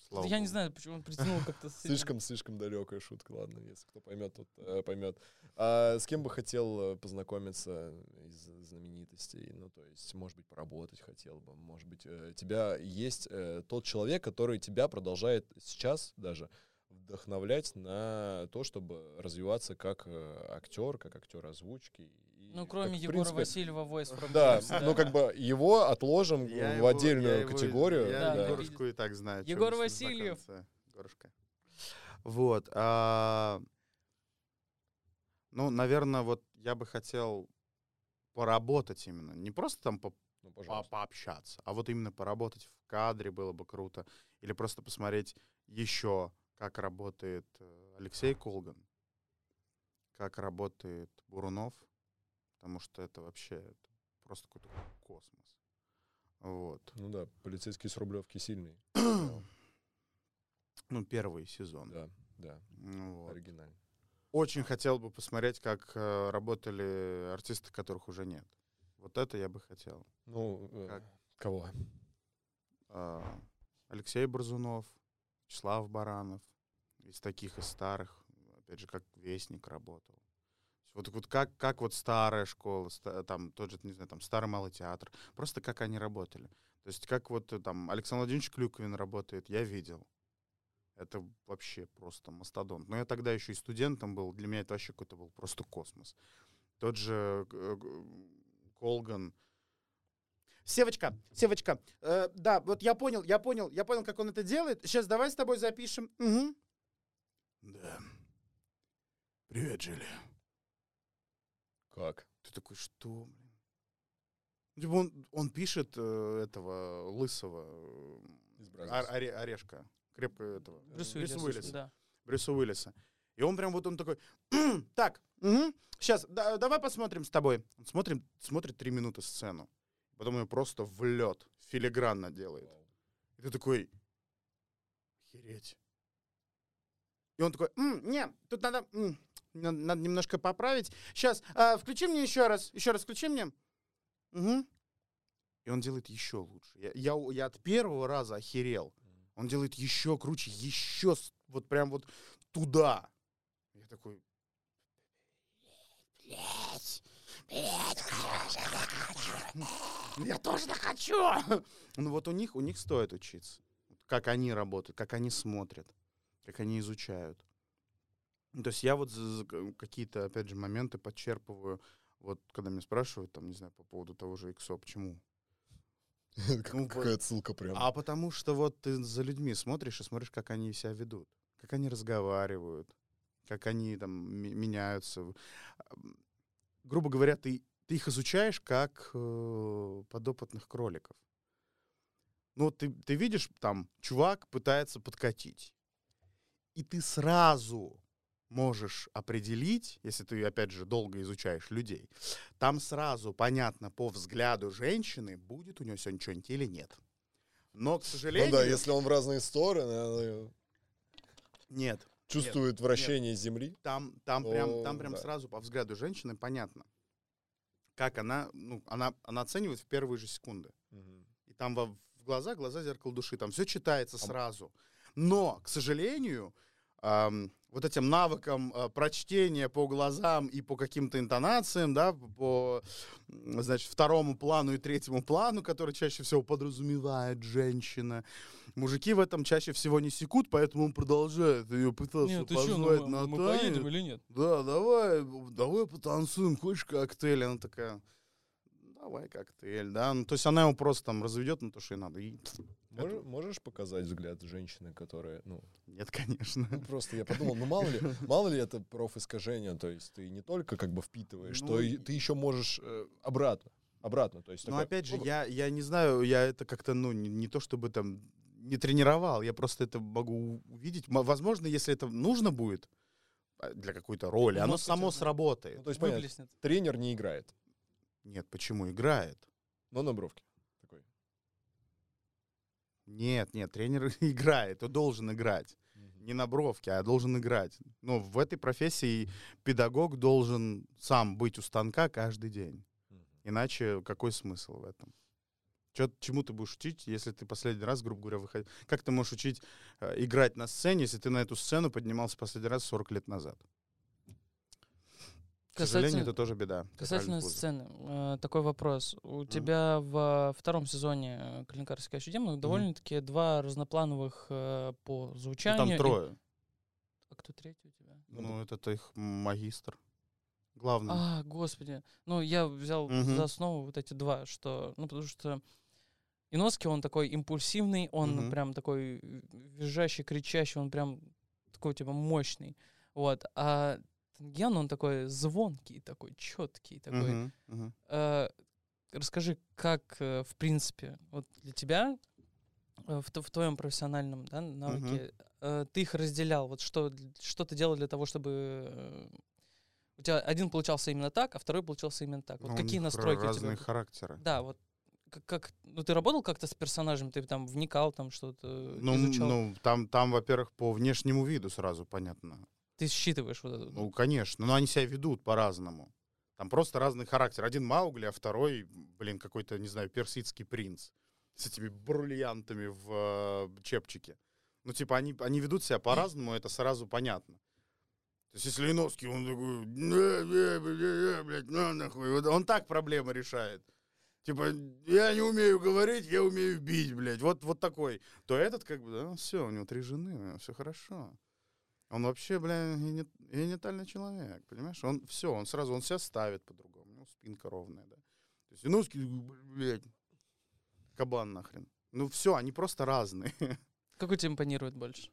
Слава Я не знаю, почему он притянул как-то сильно. Слишком, слишком далекая шутка. Ладно, если кто поймет, тот э, поймет. А с кем бы хотел э, познакомиться из знаменитостей? Ну, то есть, может быть, поработать хотел бы. Может быть, э, тебя есть э, тот человек, который тебя продолжает сейчас даже вдохновлять на то, чтобы развиваться как актер, как актер озвучки. Ну, кроме в Егора принципе, Васильева, Voice from Да, Dreams, ну как бы его отложим Я в его- отдельную я его- категорию. Я Да, да. Егорушку и так знаю. Егор Васильев. Егорушка. Вот. а, Ну, наверное, вот я бы хотел поработать именно. Не просто там по- Ну, по- пообщаться, а вот именно поработать в кадре было бы круто. Или просто посмотреть еще, как работает э, Алексей Колган, как работает Бурунов, потому что это вообще это просто какой-то космос. Вот. Ну да, полицейский с Рублевки сильный. Ну, первый сезон. Да, да, Ну, вот. оригинальный. Очень хотел бы посмотреть, как э, работали артисты, которых уже нет. Вот это я бы хотел. Ну, э, Как? кого? А, Алексей Борзунов, Вячеслав Баранов. Из таких, из старых. Опять же, как Вестник работал. Вот, вот как, как вот старая школа, там тот же, не знаю, там старый малый театр. Просто как они работали. То есть как вот э, там Александр Владимирович Клюковин работает, я видел. Это вообще просто мастодонт. Но я тогда еще и студентом был, для меня это вообще какой-то был просто космос. Тот же э, Колган. Севочка, Севочка, э, да, вот я понял, я понял, я понял, как он это делает. Сейчас давай с тобой запишем. Мгм. Да. Привет, Джилли. Как? Ты такой, что, блин? Типа он, он пишет э, этого лысого э, оре- орешка, крепко этого. Брюс Брюс Уиллис, Уиллис. Да. Брюса Уиллиса. И он прям вот он такой, так, сейчас, давай посмотрим с тобой. Он смотрит, смотрит три минуты сцену. Потом ее просто в лед, филигранно делает. И ты такой, охереть. И он такой, «М, не, тут надо, м, на- надо немножко поправить. Сейчас, включи мне еще раз, еще раз включи мне. Мгм. И он делает еще лучше. Я, я, я от первого раза охерел. Он делает еще круче, еще вот прям вот туда. Я такой, Блять, блять, я тоже так хочу. Ну вот у них, у них стоит учиться. Как они работают, как они смотрят, как они изучают. Ну, То есть я вот какие-то, опять же, моменты подчерпываю, вот когда меня спрашивают, там, не знаю, по поводу того же иксо, почему? Ну, Какая отсылка прям. А потому что вот ты за людьми смотришь и смотришь, как они себя ведут, как они разговаривают, как они там меняются. Грубо говоря, ты, ты их изучаешь как э, подопытных кроликов. Ну, ты, ты видишь, там, чувак пытается подкатить. И ты сразу можешь определить, если ты, опять же, долго изучаешь людей, там сразу понятно по взгляду женщины, будет у нее сегодня что-нибудь или нет. Но, к Ну сожалению, да, если он в разные стороны, она нет. чувствует вращение Земли. Там, там прям, О, там прям да. сразу по взгляду женщины понятно, как она, ну, она, она оценивает в первые же секунды. И там во, в глаза, глаза зеркало души, там все читается сразу. Но, к сожалению, ам, вот этим навыкам а, прочтения по глазам и по каким-то интонациям, да, по, значит, второму плану и третьему плану, который чаще всего подразумевает женщина, мужики в этом чаще всего не секут, поэтому он продолжает ее пытаться Нет, позвать ну, на мы танец. поедем или нет? Да, давай, давай потанцуем, хочешь коктейль? Она такая, давай коктейль, да. Ну, то есть она его просто там разведет на то, что и надо. И... Можешь, можешь показать взгляд женщины, которая, ну, Нет, конечно. ну, просто я подумал, ну мало ли, мало ли это профискажение, то есть ты не только как бы впитываешь, Ну, то и ты еще можешь э, обратно, обратно, то есть. Но такое, опять же, ну, я, я не знаю, я это как-то, ну, не, не то чтобы там не тренировал, я просто это могу увидеть. Возможно, если это нужно будет а, для какой-то роли, Ну, оно само да. сработает. ну, то есть, понятно, тренер не играет, Нет, почему играет? но на бровке. Нет, нет, тренер играет, он должен играть. не на бровке, а должен играть. Но в этой профессии педагог должен сам быть у станка каждый день. Иначе какой смысл в этом? Чё, чему ты будешь учить, если ты последний раз, грубо говоря, выходил? Как ты можешь учить э, играть на сцене, если ты на эту сцену поднимался последний раз 40 лет назад? К сожалению, Касательно- это тоже беда. Касательно сцены, э, такой вопрос. У тебя в втором сезоне э, «Клинкарской академии» довольно-таки два разноплановых э, по Ну, звучанию. там и- трое. А кто третий у тебя? Ну, это их магистр. Главный. А, господи. Ну, я взял Мгм. за основу вот эти два, что... Ну, потому что Иноски, он такой импульсивный, он Мгм. прям такой визжащий, кричащий, он прям такой, типа, мощный. Вот. А Тенген, он такой звонкий, такой четкий, такой. Мгм, мгм. Э, расскажи, как, э, в принципе, вот для тебя э, в, в твоем профессиональном да, навыке э, ты их разделял? Вот что, что ты делал для того, чтобы у тебя один получался именно так, а второй получался именно так? Вот Ну, какие настройки у тебя? разные характеры. Да, вот как, как- ну ты работал как-то с персонажем, ты там вникал, там что-то Ну, изучал, ну там, там, во-первых, по внешнему виду сразу понятно. Ты считываешь вот это. Ну, конечно, но они себя ведут по-разному. Там просто разный характер. Один Маугли, а второй, блин, какой-то, не знаю, персидский принц с этими бриллиантами в э, чепчике. Ну, типа, они, они ведут себя по-разному, это сразу понятно. То есть, если Иновский, он такой, «Не, не, бля, блядь, на нахуй. Он так проблемы решает. Типа, я не умею говорить, я умею бить, блядь. Вот, вот такой. То этот, как бы, да, все, у него три жены, все хорошо. Он вообще, бля, гени- генитальный человек, понимаешь? Он все, он сразу, он себя ставит по-другому. У него спинка ровная, да. То есть Иновский, блядь, кабан нахрен. Ну все, они просто разные. Какой тебе импонирует больше?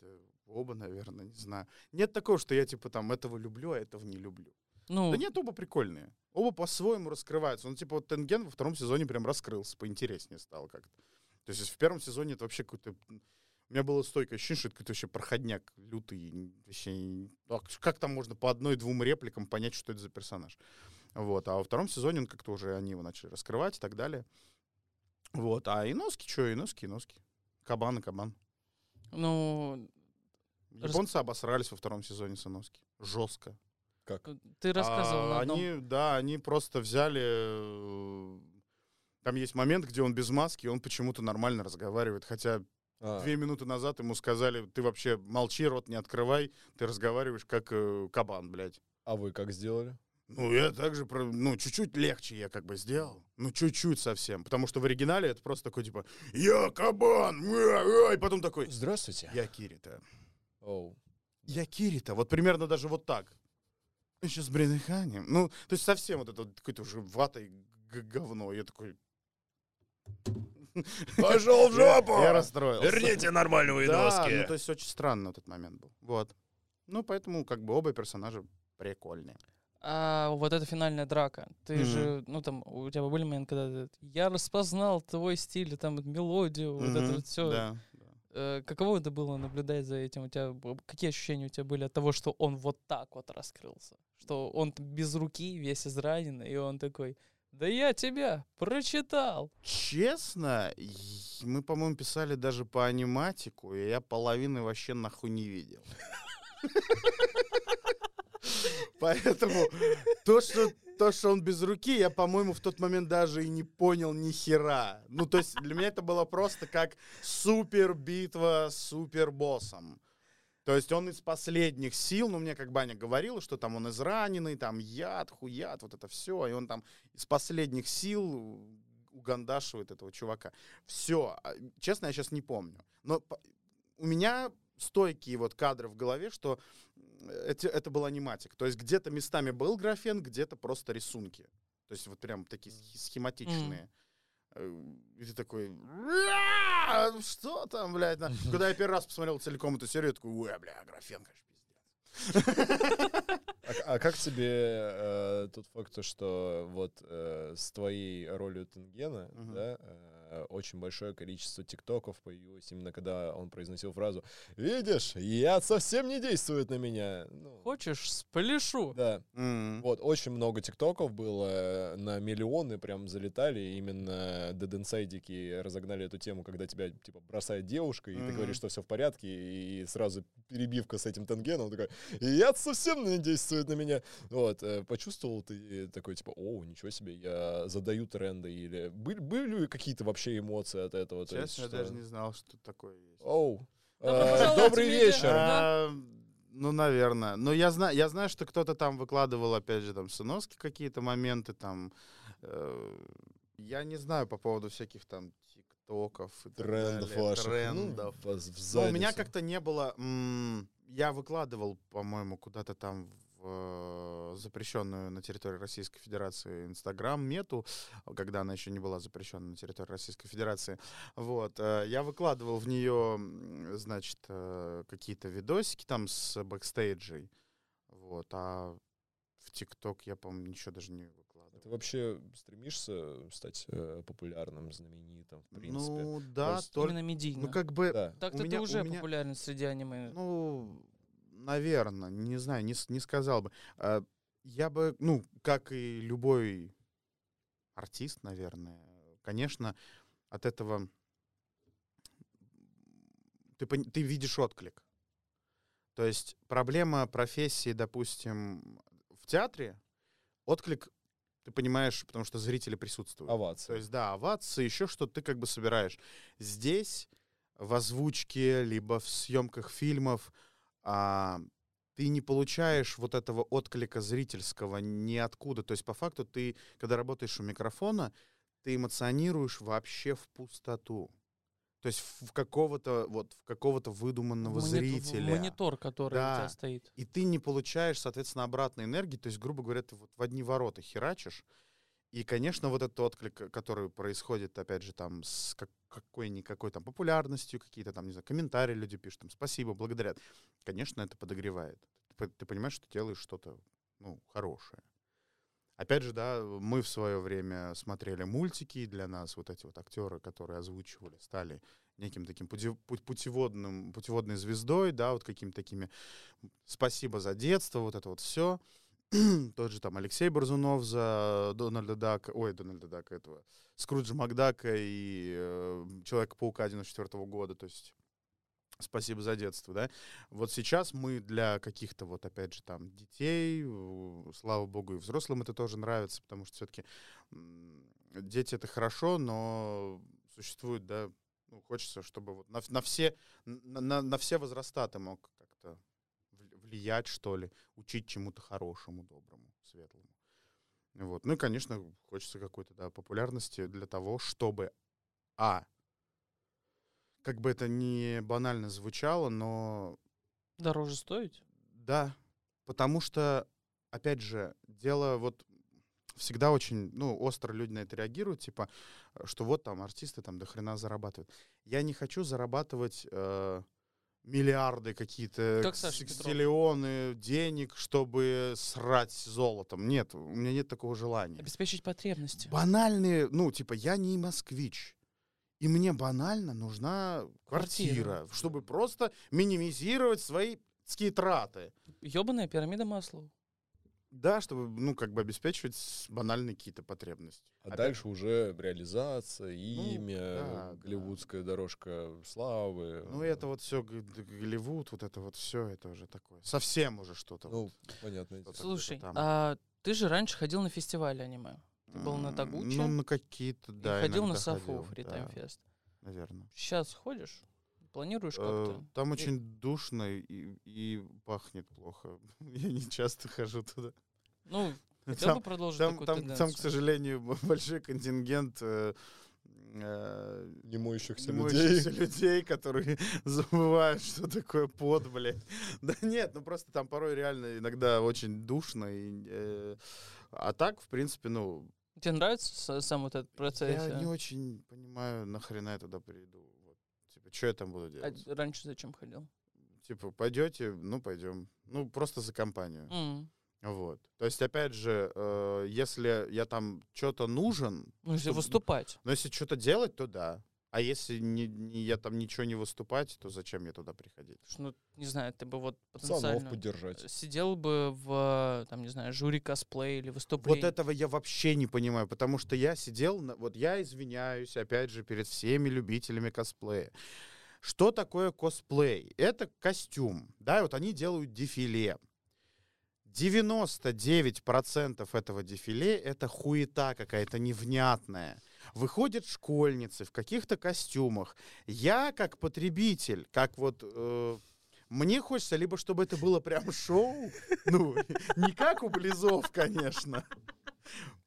Да, Оба, наверное, не знаю. Нет такого, что я типа там этого люблю, а этого не люблю. Ну, Да нет, оба прикольные. Оба по-своему раскрываются. Ну, типа, вот Тенген во втором сезоне прям раскрылся, поинтереснее стало как-то. То есть в первом сезоне это вообще какой-то... У меня было стойкое ощущение, что это какой-то вообще проходняк лютый. и Вообще, а как там можно по одной-двум репликам понять, что это за персонаж? Вот. А во втором сезоне он как-то уже они его начали раскрывать и так далее. Вот. А Иноски, что, Иноски, Иноски. Кабан и кабан. ну, Рас- Японцы обосрались во втором сезоне с Иноски. Жестко. Как? ты рассказывал А, на одном... Они, да, они просто взяли... э, Там есть момент, где он без маски, и он почему-то нормально разговаривает. Хотя А, две минуты назад ему сказали, ты вообще молчи, рот не открывай, ты разговариваешь как э, кабан, блядь. а вы как сделали? Ну, я также, про- ну, чуть-чуть легче я как бы сделал. Ну, чуть-чуть совсем. Потому что в оригинале это просто такой, типа, я кабан, уа, уа», и потом такой, Здравствуйте. я Кирита. Оу. Я Кирита. Вот примерно даже вот так. Еще с Бренеханем. Ну, то есть совсем вот это вот какой-то уже ватой говно. Я такой... Пошел в жопу! Я, расстроился. нормального Да, ну то есть очень странно этот момент был. Вот. Ну, поэтому как бы оба персонажа прикольные. А вот эта финальная драка, ты Мгм. же, ну там, у тебя были моменты, когда ты, я распознал твой стиль, там, мелодию, вот это вот все. Да. да. каково это было наблюдать за этим? У тебя какие ощущения у тебя были от того, что он вот так вот раскрылся? Что он без руки, весь израненный, и он такой, да я тебя прочитал. Честно, мы, по-моему, писали даже по аниматику, и я половины вообще нахуй не видел. Поэтому то, что то, что он без руки, я, по-моему, в тот момент даже и не понял ни хера. Ну, то есть для меня это было просто как супер битва с супер боссом. То есть он из последних сил, ну, мне как Баня говорила, что там он израненный, там яд, хуят, вот это все, и он там из последних сил угандашивает этого чувака. Все. Честно, я сейчас не помню. Но у меня стойкие вот кадры в голове, что это, это был аниматик. То есть где-то местами был графен, где-то просто рисунки. То есть вот прям такие схематичные. Э, И ты такой, «Уа! что там, блядь? на?» Когда я первый раз посмотрел целиком эту серию, я такой, ой, бля, графен, конечно. А, как тебе тот факт, то, что вот с твоей ролью Тенгена, да, очень большое количество тиктоков появилось именно когда он произносил фразу «Видишь, яд совсем не действует на меня». Ну, Хочешь, спляшу? да, М. вот очень много тиктоков было, э, на миллионы прям залетали, именно Dead Inside разогнали эту тему, когда тебя типа бросает девушка, и ты Мгм. говоришь, что все в порядке, и сразу перебивка с этим Тенгеном, такой, яд совсем не действует на меня. Вот, э, почувствовал ты такой, типа, о, ничего себе, я задаю тренды, или были, были какие-то вообще эмоции от этого? Честно, я что- даже не знал, что такое есть. Оу, э, добрый вечер. А, Ну, наверное. Но я знаю, я знаю, что кто-то там выкладывал, опять же, там, сыновские какие-то моменты, там. э, Я не знаю по поводу всяких там тиктоков и так Трендов далее, ваших. ну, Трендов. вас в Но у меня как-то не было... м, Я выкладывал, по-моему, куда-то там в э, запрещенную на территории Российской Федерации Инстаграм мету, когда она еще не была запрещена на территории Российской Федерации. Вот. э, Я выкладывал в нее, значит, э, какие-то видосики там с бэкстейджей. Вот. А в ТикТок я, по-моему, ничего даже не выкладывал. Ты вообще стремишься стать э, популярным, знаменитым, в принципе? Ну, да, есть только... Именно медийно. Ну, как бы... да. Так-то ты уже меня- популярен среди аниме. Ну, наверное, не знаю, не, не сказал бы. А, Я бы, ну, как и любой артист, наверное, конечно, от этого ты, ты видишь отклик. То есть проблема профессии, допустим, в театре, отклик ты понимаешь, потому что зрители присутствуют. То Овация. есть, да, овации, еще что-то ты как бы собираешь. Здесь в озвучке, либо в съемках фильмов а, ты не получаешь вот этого отклика зрительского ниоткуда. То есть, по факту, ты, когда работаешь у микрофона, ты эмоционируешь вообще в пустоту. То есть в в какого-то вот в какого-то выдуманного Монит- зрителя. Монитор, который у Да. тебя стоит. И ты не получаешь, соответственно, обратной энергии. То есть, грубо говоря, ты вот в одни ворота херачишь. И, конечно, вот этот отклик, э, который происходит, опять же, там, с как- какой-никакой там популярностью, какие-то там, не знаю, комментарии люди пишут, там, спасибо, благодарят. Конечно, это подогревает. Ты Ты понимаешь, что делаешь что-то, ну, хорошее. Опять же, да, мы в свое время смотрели мультики, и для нас вот эти вот актеры, которые озвучивали, стали неким таким путеводным, путеводной звездой, да, вот какими-то такими спасибо за детство, вот это вот все. Тот же там Алексей Борзунов за Дональда Дака, ой, Дональда Дака этого, Скруджа Макдака и э, Человека-паука 94 года, то есть спасибо за детство, да. Вот сейчас мы для каких-то вот, опять же, там, детей, слава богу, и взрослым это тоже нравится, потому что все-таки дети — это хорошо, но существует, да, ну, хочется, чтобы вот на, на все, на, на- все возраста ты мог влиять, что ли, учить чему-то хорошему, доброму, светлому. Вот. Ну и, конечно, хочется какой-то, да, популярности для того, чтобы, а, как бы это ни банально звучало, но Дороже стоить? да, потому что, опять же, дело вот всегда очень, ну, остро люди на это реагируют, типа, э, что вот там артисты там до хрена зарабатывают. Я не хочу зарабатывать э, миллиарды какие-то, Как ксиллионы денег, чтобы срать золотом. Нет, у меня нет такого желания. Обеспечить потребности. Банальные, ну, типа, я не москвич. И мне банально нужна квартира, Квартира. чтобы просто минимизировать свои траты. Ёбаная пирамида Маслоу. Да, чтобы, ну, как бы обеспечивать банальные какие-то потребности. А Опять- дальше уже реализация, имя, да, голливудская дорожка славы. Ну, это вот все Голливуд, вот это вот все, это уже такое. Совсем уже что-то. Ну, вот. понятно. Что-то Слушай, а ты же раньше ходил на фестивале аниме. Ты был на Тагуче Ну, на какие-то, и да. ходил на Сафу ходил, Фри да. Наверное. Сейчас ходишь? Планируешь Э, как-то? Там очень душно и, и пахнет плохо. Я не часто хожу туда. Ну, хотел Там- бы продолжить Там, такую там, там, к сожалению, большой контингент э, э, Не моющихся людей. людей, которые забывают, что такое пот, блядь. Да нет, ну просто там порой реально иногда очень душно. И, э, а так, в принципе, ну, Тебе нравится сам вот этот процесс? я а? не очень понимаю, нахрена я туда приду. Типа, что я там буду А делать? раньше зачем ходил? Типа, пойдете, ну, пойдем. Ну, просто за компанию. М. Вот. То есть, опять же, э, если я там что-то нужен, Ну, если Чтоб- выступать. но если что-то делать, то да. А если не, не- я там ничего не выступать, то зачем мне туда приходить? Ну, не знаю, ты бы вот Пацанов потенциально поддержать. сидел бы в, там, не знаю, жюри косплей или выступлении. Вот этого я вообще не понимаю, потому что я сидел, на- вот я извиняюсь, опять же, перед всеми любителями косплея. Что такое косплей? Это костюм, да, вот они делают дефиле. 99% этого дефиле — это хуета какая-то невнятная. Выходят школьницы в каких-то костюмах. Я, как потребитель, как вот... э, мне хочется либо, чтобы это было прям шоу, ну, не как у Близов, конечно,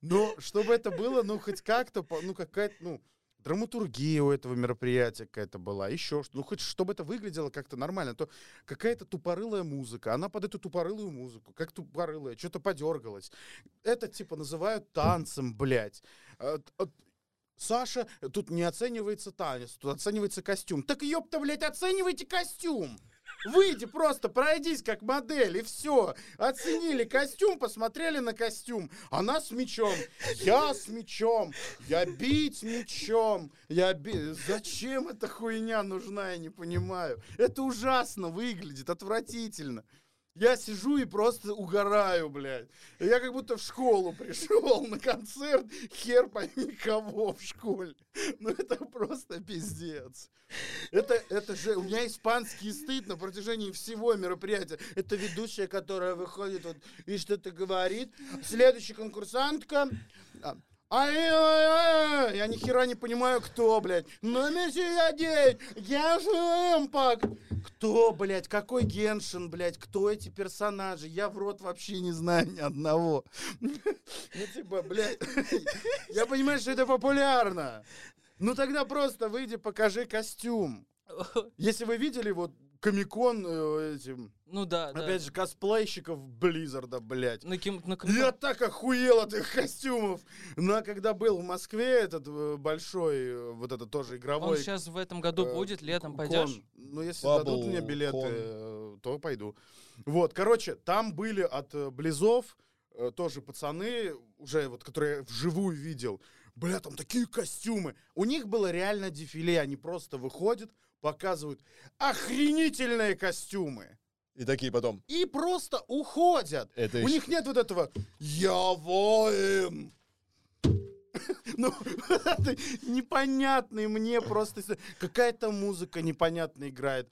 но чтобы это было, ну, хоть как-то, ну, какая-то, ну, драматургия у этого мероприятия какая-то была, еще что, ну, хоть чтобы это выглядело как-то нормально, то какая-то тупорылая музыка, она под эту тупорылую музыку, как тупорылая, что-то подергалась. Это, типа, называют танцем, блядь. Саша, тут не оценивается танец, тут оценивается костюм. Так ёпта, блядь, оценивайте костюм! Выйди просто, пройдись как модель, и все. Оценили костюм, посмотрели на костюм. Она с мечом, я с мечом, я бить мечом. Я би... Зачем эта хуйня нужна, я не понимаю. Это ужасно выглядит, отвратительно. Я сижу и просто угораю, блядь. Я как будто в школу пришел на концерт, хер пойми кого в школе. Ну это просто пиздец. Это, это же, у меня испанский стыд на протяжении всего мероприятия. Это ведущая, которая выходит вот и что-то говорит. Следующая конкурсантка. А, Ай-яй-яй, я ни хера не понимаю, кто, блядь. Номер 69, Геншин Импакт. Кто, блядь, какой Геншин, блядь, кто эти персонажи? Я в рот вообще не знаю ни одного. Ну, типа, блядь, я понимаю, что это популярно. Ну, тогда просто выйди, покажи костюм. Если вы видели вот комикон э, этим, Ну да, да. опять же, косплейщиков Близзарда, блядь. На ким- на ком- Я так охуел от их костюмов. Но когда был в Москве этот э, большой, э, вот это тоже Он игровой сейчас в этом году э, будет, летом кон. пойдешь? Ну, если Bubble дадут мне билеты, кон. то пойду. Вот, короче, там были от Близов тоже пацаны, уже вот, которые я вживую видел. Бля, там такие костюмы. У них было реально дефиле. Они просто выходят, показывают охренительные костюмы. И такие потом. И просто уходят. Это У ещё- них нет вот этого «Я воин». Ну, это непонятный мне просто... Какая-то музыка непонятно играет.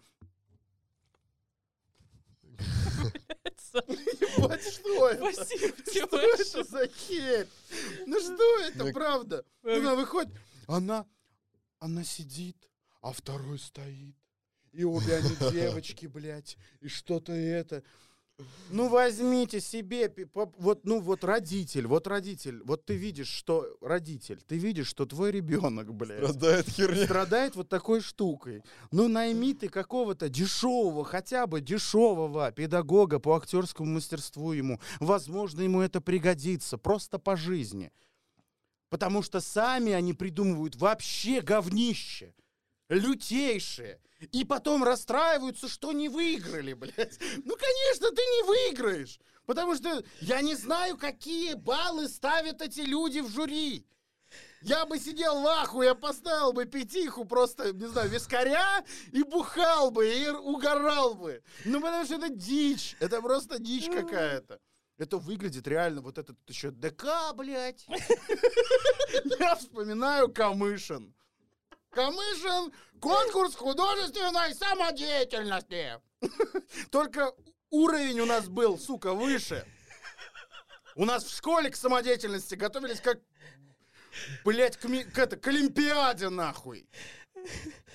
Вот что это? Спасибо тебе Что это за херь? Ну что это, правда? Ну, Она выходит, она, она сидит, а второй стоит. И обе они девочки, блядь, и что-то это. Ну, возьмите себе, вот, ну, вот родитель, вот родитель, вот ты видишь, что родитель, ты видишь, что твой ребенок, блядь, Страдает херня. страдает вот такой штукой. Ну, найми ты какого-то дешевого, хотя бы дешевого педагога по актерскому мастерству ему. Возможно, ему это пригодится просто по жизни. Потому что сами они придумывают вообще говнище. Лютейшее. И потом расстраиваются, что не выиграли, блядь. Ну, конечно, ты не выиграешь. Потому что я не знаю, какие баллы ставят эти люди в жюри. Я бы сидел в аху, я поставил бы пятиху просто, не знаю, вискаря и бухал бы, и угорал бы. Ну, потому что это дичь. Это просто дичь какая-то. Это выглядит реально, вот этот еще ДК, блядь. Я вспоминаю Камышин. Камышин, конкурс художественной самодеятельности. Только уровень у нас был, сука, выше. У нас в школе к самодеятельности готовились как, блядь, к, ми- к это, к Олимпиаде, нахуй.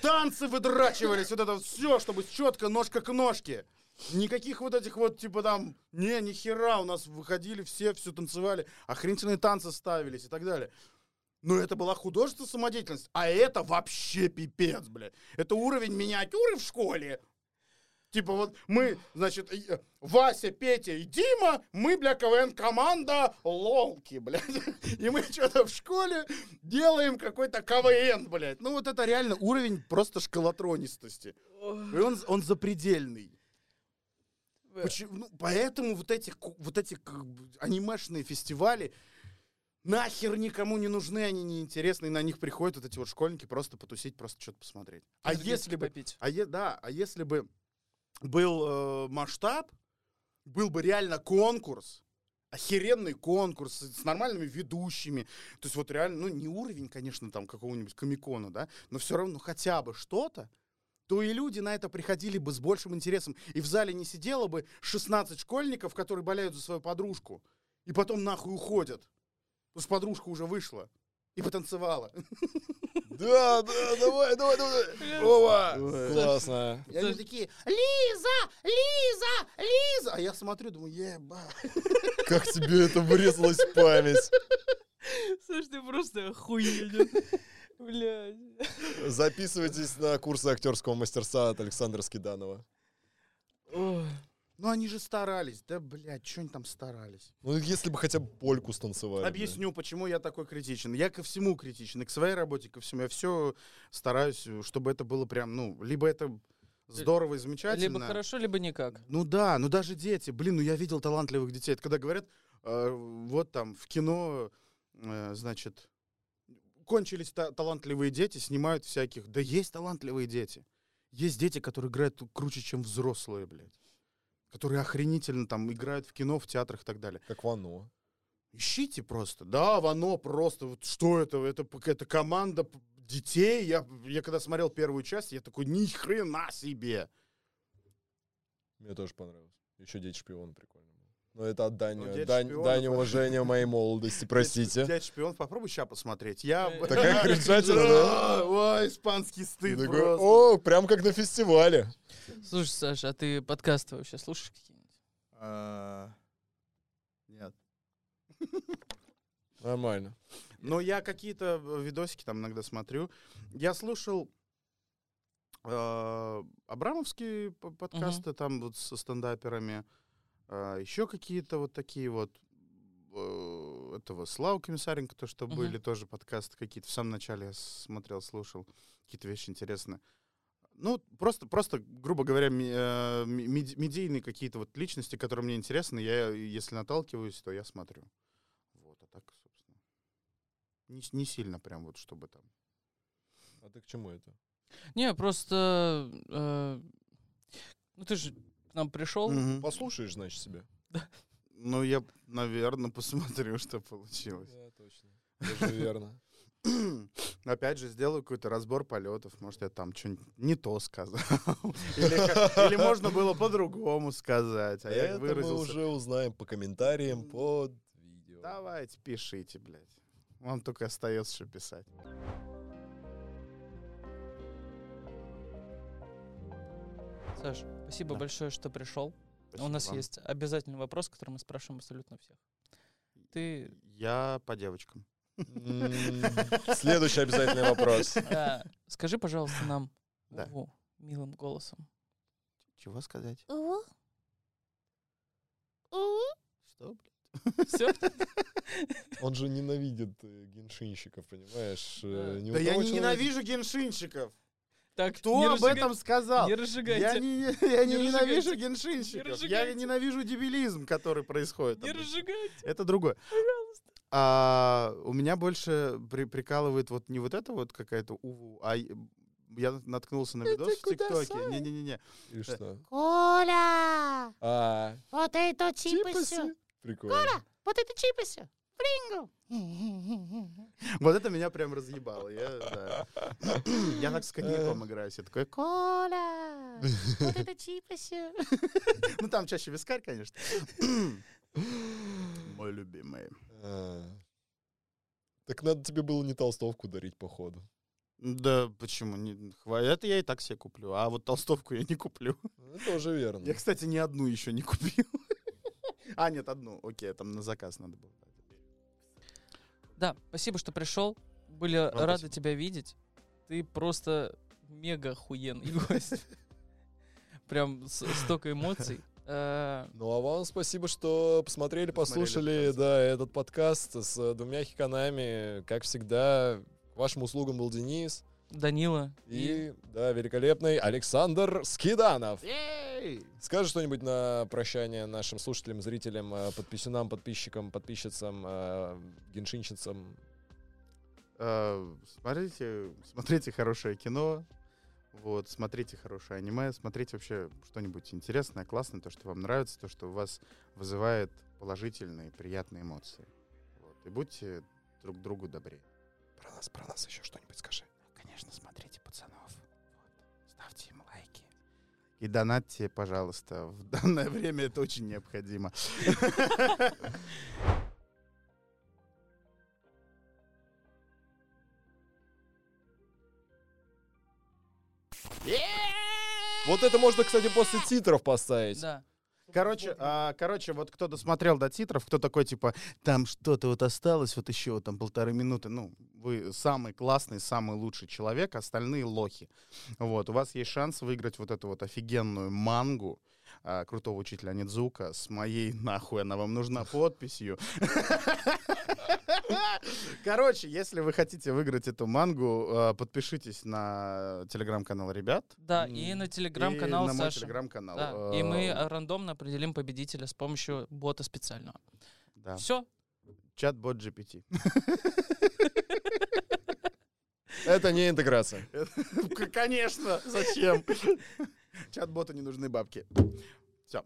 Танцы выдрачивались, вот это все, чтобы четко, ножка к ножке. Никаких вот этих вот, типа там, не, ни хера, у нас выходили все, все танцевали, охренительные танцы ставились и так далее. Но это была художественная самодеятельность, а это вообще пипец, блядь. Это уровень миниатюры в школе. Типа вот мы, значит, э, Вася, Петя и Дима, мы, бля, КВН-команда лолки, блядь. И мы что-то в школе делаем какой-то КВН, блядь. Ну вот это реально уровень просто школотронистости. И он, он запредельный. Почему- ну, поэтому вот эти, вот эти анимешные фестивали нахер никому не нужны, они неинтересны, и на них приходят вот эти вот школьники просто потусить, просто что-то посмотреть. А если бы, попить. а е- да, а если бы был э, масштаб, был бы реально конкурс, охеренный конкурс с нормальными ведущими, то есть вот реально, ну не уровень, конечно, там какого-нибудь комикона, да, но все равно хотя бы что-то, то и люди на это приходили бы с большим интересом. И в зале не сидело бы 16 школьников, которые болеют за свою подружку, и потом нахуй уходят, потому что подружка уже вышла и потанцевала. Да, да, давай, давай, давай. Ова! Классно. И они такие, Лиза, Лиза, Лиза. А я смотрю, думаю, еба. Как тебе это врезалось в память? Слушай, ты просто охуенен. Блядь. Записывайтесь на курсы актерского мастерства от Александра Скиданова. Ну они же старались. Да, блядь, что они там старались? Ну, если бы хотя бы польку станцевали. да. Объясню, почему я такой критичен. Я ко всему критичен. И к своей работе, ко всему. Я все стараюсь, чтобы это было прям, ну, либо это здорово и замечательно. Либо хорошо, либо никак. Ну да, ну даже дети. Блин, ну я видел талантливых детей. Это когда говорят, э, вот там в кино, э, значит, кончились та- талантливые дети, снимают всяких. Да есть талантливые дети. Есть дети, которые играют круче, чем взрослые, блядь. Которые охренительно там играют в кино, в театрах и так далее. Как Вано. Ищите просто. Да, Вано просто. Вот что это? Это какая-то команда детей. Я, я когда смотрел первую часть, я такой, ни хрена себе. Мне тоже понравилось. Еще Дети шпион прикольно Но это отдание, Ну, «Дети дань, шпиона» дань уважения моей молодости, простите. Дядь шпион, попробуй сейчас посмотреть. Я... Э, Такая кринжатина, да? Ой, испанский стыд просто. О, прям как на фестивале. Слушай, Саша, а ты подкасты вообще слушаешь какие-нибудь? А, Нет. Нормально. Но я какие-то э, видосики там иногда смотрю. Я слушал э, Абрамовские подкасты там вот со стендаперами, а, еще какие-то вот такие вот э, этого Славы Комиссаренко, то, что Мгм. были тоже подкасты какие-то. В самом начале я смотрел, слушал. Какие-то вещи интересные. Ну, просто, просто грубо говоря, ми- э, медийные какие-то вот личности, которые мне интересны, я, если наталкиваюсь, то я смотрю. Вот, а так, собственно, не, не сильно прям вот, чтобы там. А ты к чему это? Не, просто... э, ну, ты же нам пришел. Мгм. Послушаешь, значит, себя. Ну, я, наверное, посмотрю, что получилось. Да, точно. Даже верно. Опять же, сделаю какой-то разбор полетов. Может, я там что-нибудь не то сказал. Или, как- или можно было по-другому сказать. А я Это мы выразился. уже узнаем по комментариям под видео. Давайте, пишите, блядь. Вам только остается, что писать. Саш, спасибо Да. большое, что пришел. У Спасибо нас вам. есть обязательный вопрос, который мы спрашиваем абсолютно всех. Ты Я по девочкам. Следующий обязательный вопрос. скажи, пожалуйста, нам милым голосом. Чего сказать? У. У. Что, блядь? Все? Он же ненавидит э, геншинщиков, понимаешь? Э, у Да я не ненавижу геншинщиков. Так, Кто об разжигай- этом сказал? Не Я разжигайте. не, я не Не ненавижу геншинщиков. Не Я ненавижу дебилизм, который происходит. Не разжигайте. Это другое. А, у меня больше при- прикалывает вот не вот это вот какая-то уву, а я наткнулся на видос в ТикТоке. Не-не-не. И что? Коля. А, Вот это чипасы. чипсы. Прикольно. Вот это чипасы. Фринго. Вот это меня прям разъебало. Я, да. я так с коньяком играюсь. Я такой, Коля. Вот это чипасы. ну там чаще вискарь, конечно. Мой любимый. А. Так надо тебе было не толстовку дарить, походу. Да почему? Не, хва- это я и так себе куплю. А вот толстовку я не куплю. Ну, тоже верно. Я, кстати, ни одну еще не купил. А, нет, одну. Окей, там на заказ надо было. Да, спасибо, что пришел. Были Вам рады спасибо. тебя видеть. Ты просто мега охуенный гость. Прям столько эмоций. Э, Ну а вам спасибо, что посмотрели, послушали, да, этот подкаст с двумя хиканами. Как всегда, к вашим услугам был Денис Данила. и, да, великолепный Александр Скиданов. Ей! Скажи что-нибудь на прощание нашим слушателям, зрителям, э, подписчикам, подписчикам, подписчицам, э, геншинщицам. Э, Смотрите, смотрите хорошее кино. Вот, смотрите хорошее аниме, смотрите вообще что-нибудь интересное, классное, то, что вам нравится, то, что у вас вызывает положительные, приятные эмоции. Вот. И будьте друг другу добрее. Про нас, про нас еще что-нибудь скажи. Конечно, смотрите пацанов. Вот. Ставьте им лайки. И донатьте, пожалуйста. В данное время это очень необходимо. Вот это можно, кстати, после титров поставить. Да. Короче, а, короче, вот кто досмотрел до титров, кто такой, типа, там что-то вот осталось, вот еще вот там полторы минуты, ну, вы самый классный, самый лучший человек, остальные лохи. Вот, у вас есть шанс выиграть вот эту вот офигенную мангу а, крутого учителя Нидзука с моей, нахуй, она вам нужна подписью. Короче, если вы хотите выиграть эту мангу, а, подпишитесь на телеграм-канал ребят. Да, и на и телеграм-канал на мой Саши. телеграм-канал. Да, и мы э, рандомно определим победителя с помощью бота специального. да. Все. Чат-бот GPT. Это не интеграция. Конечно, зачем? Чат-боту не нужны бабки. Все.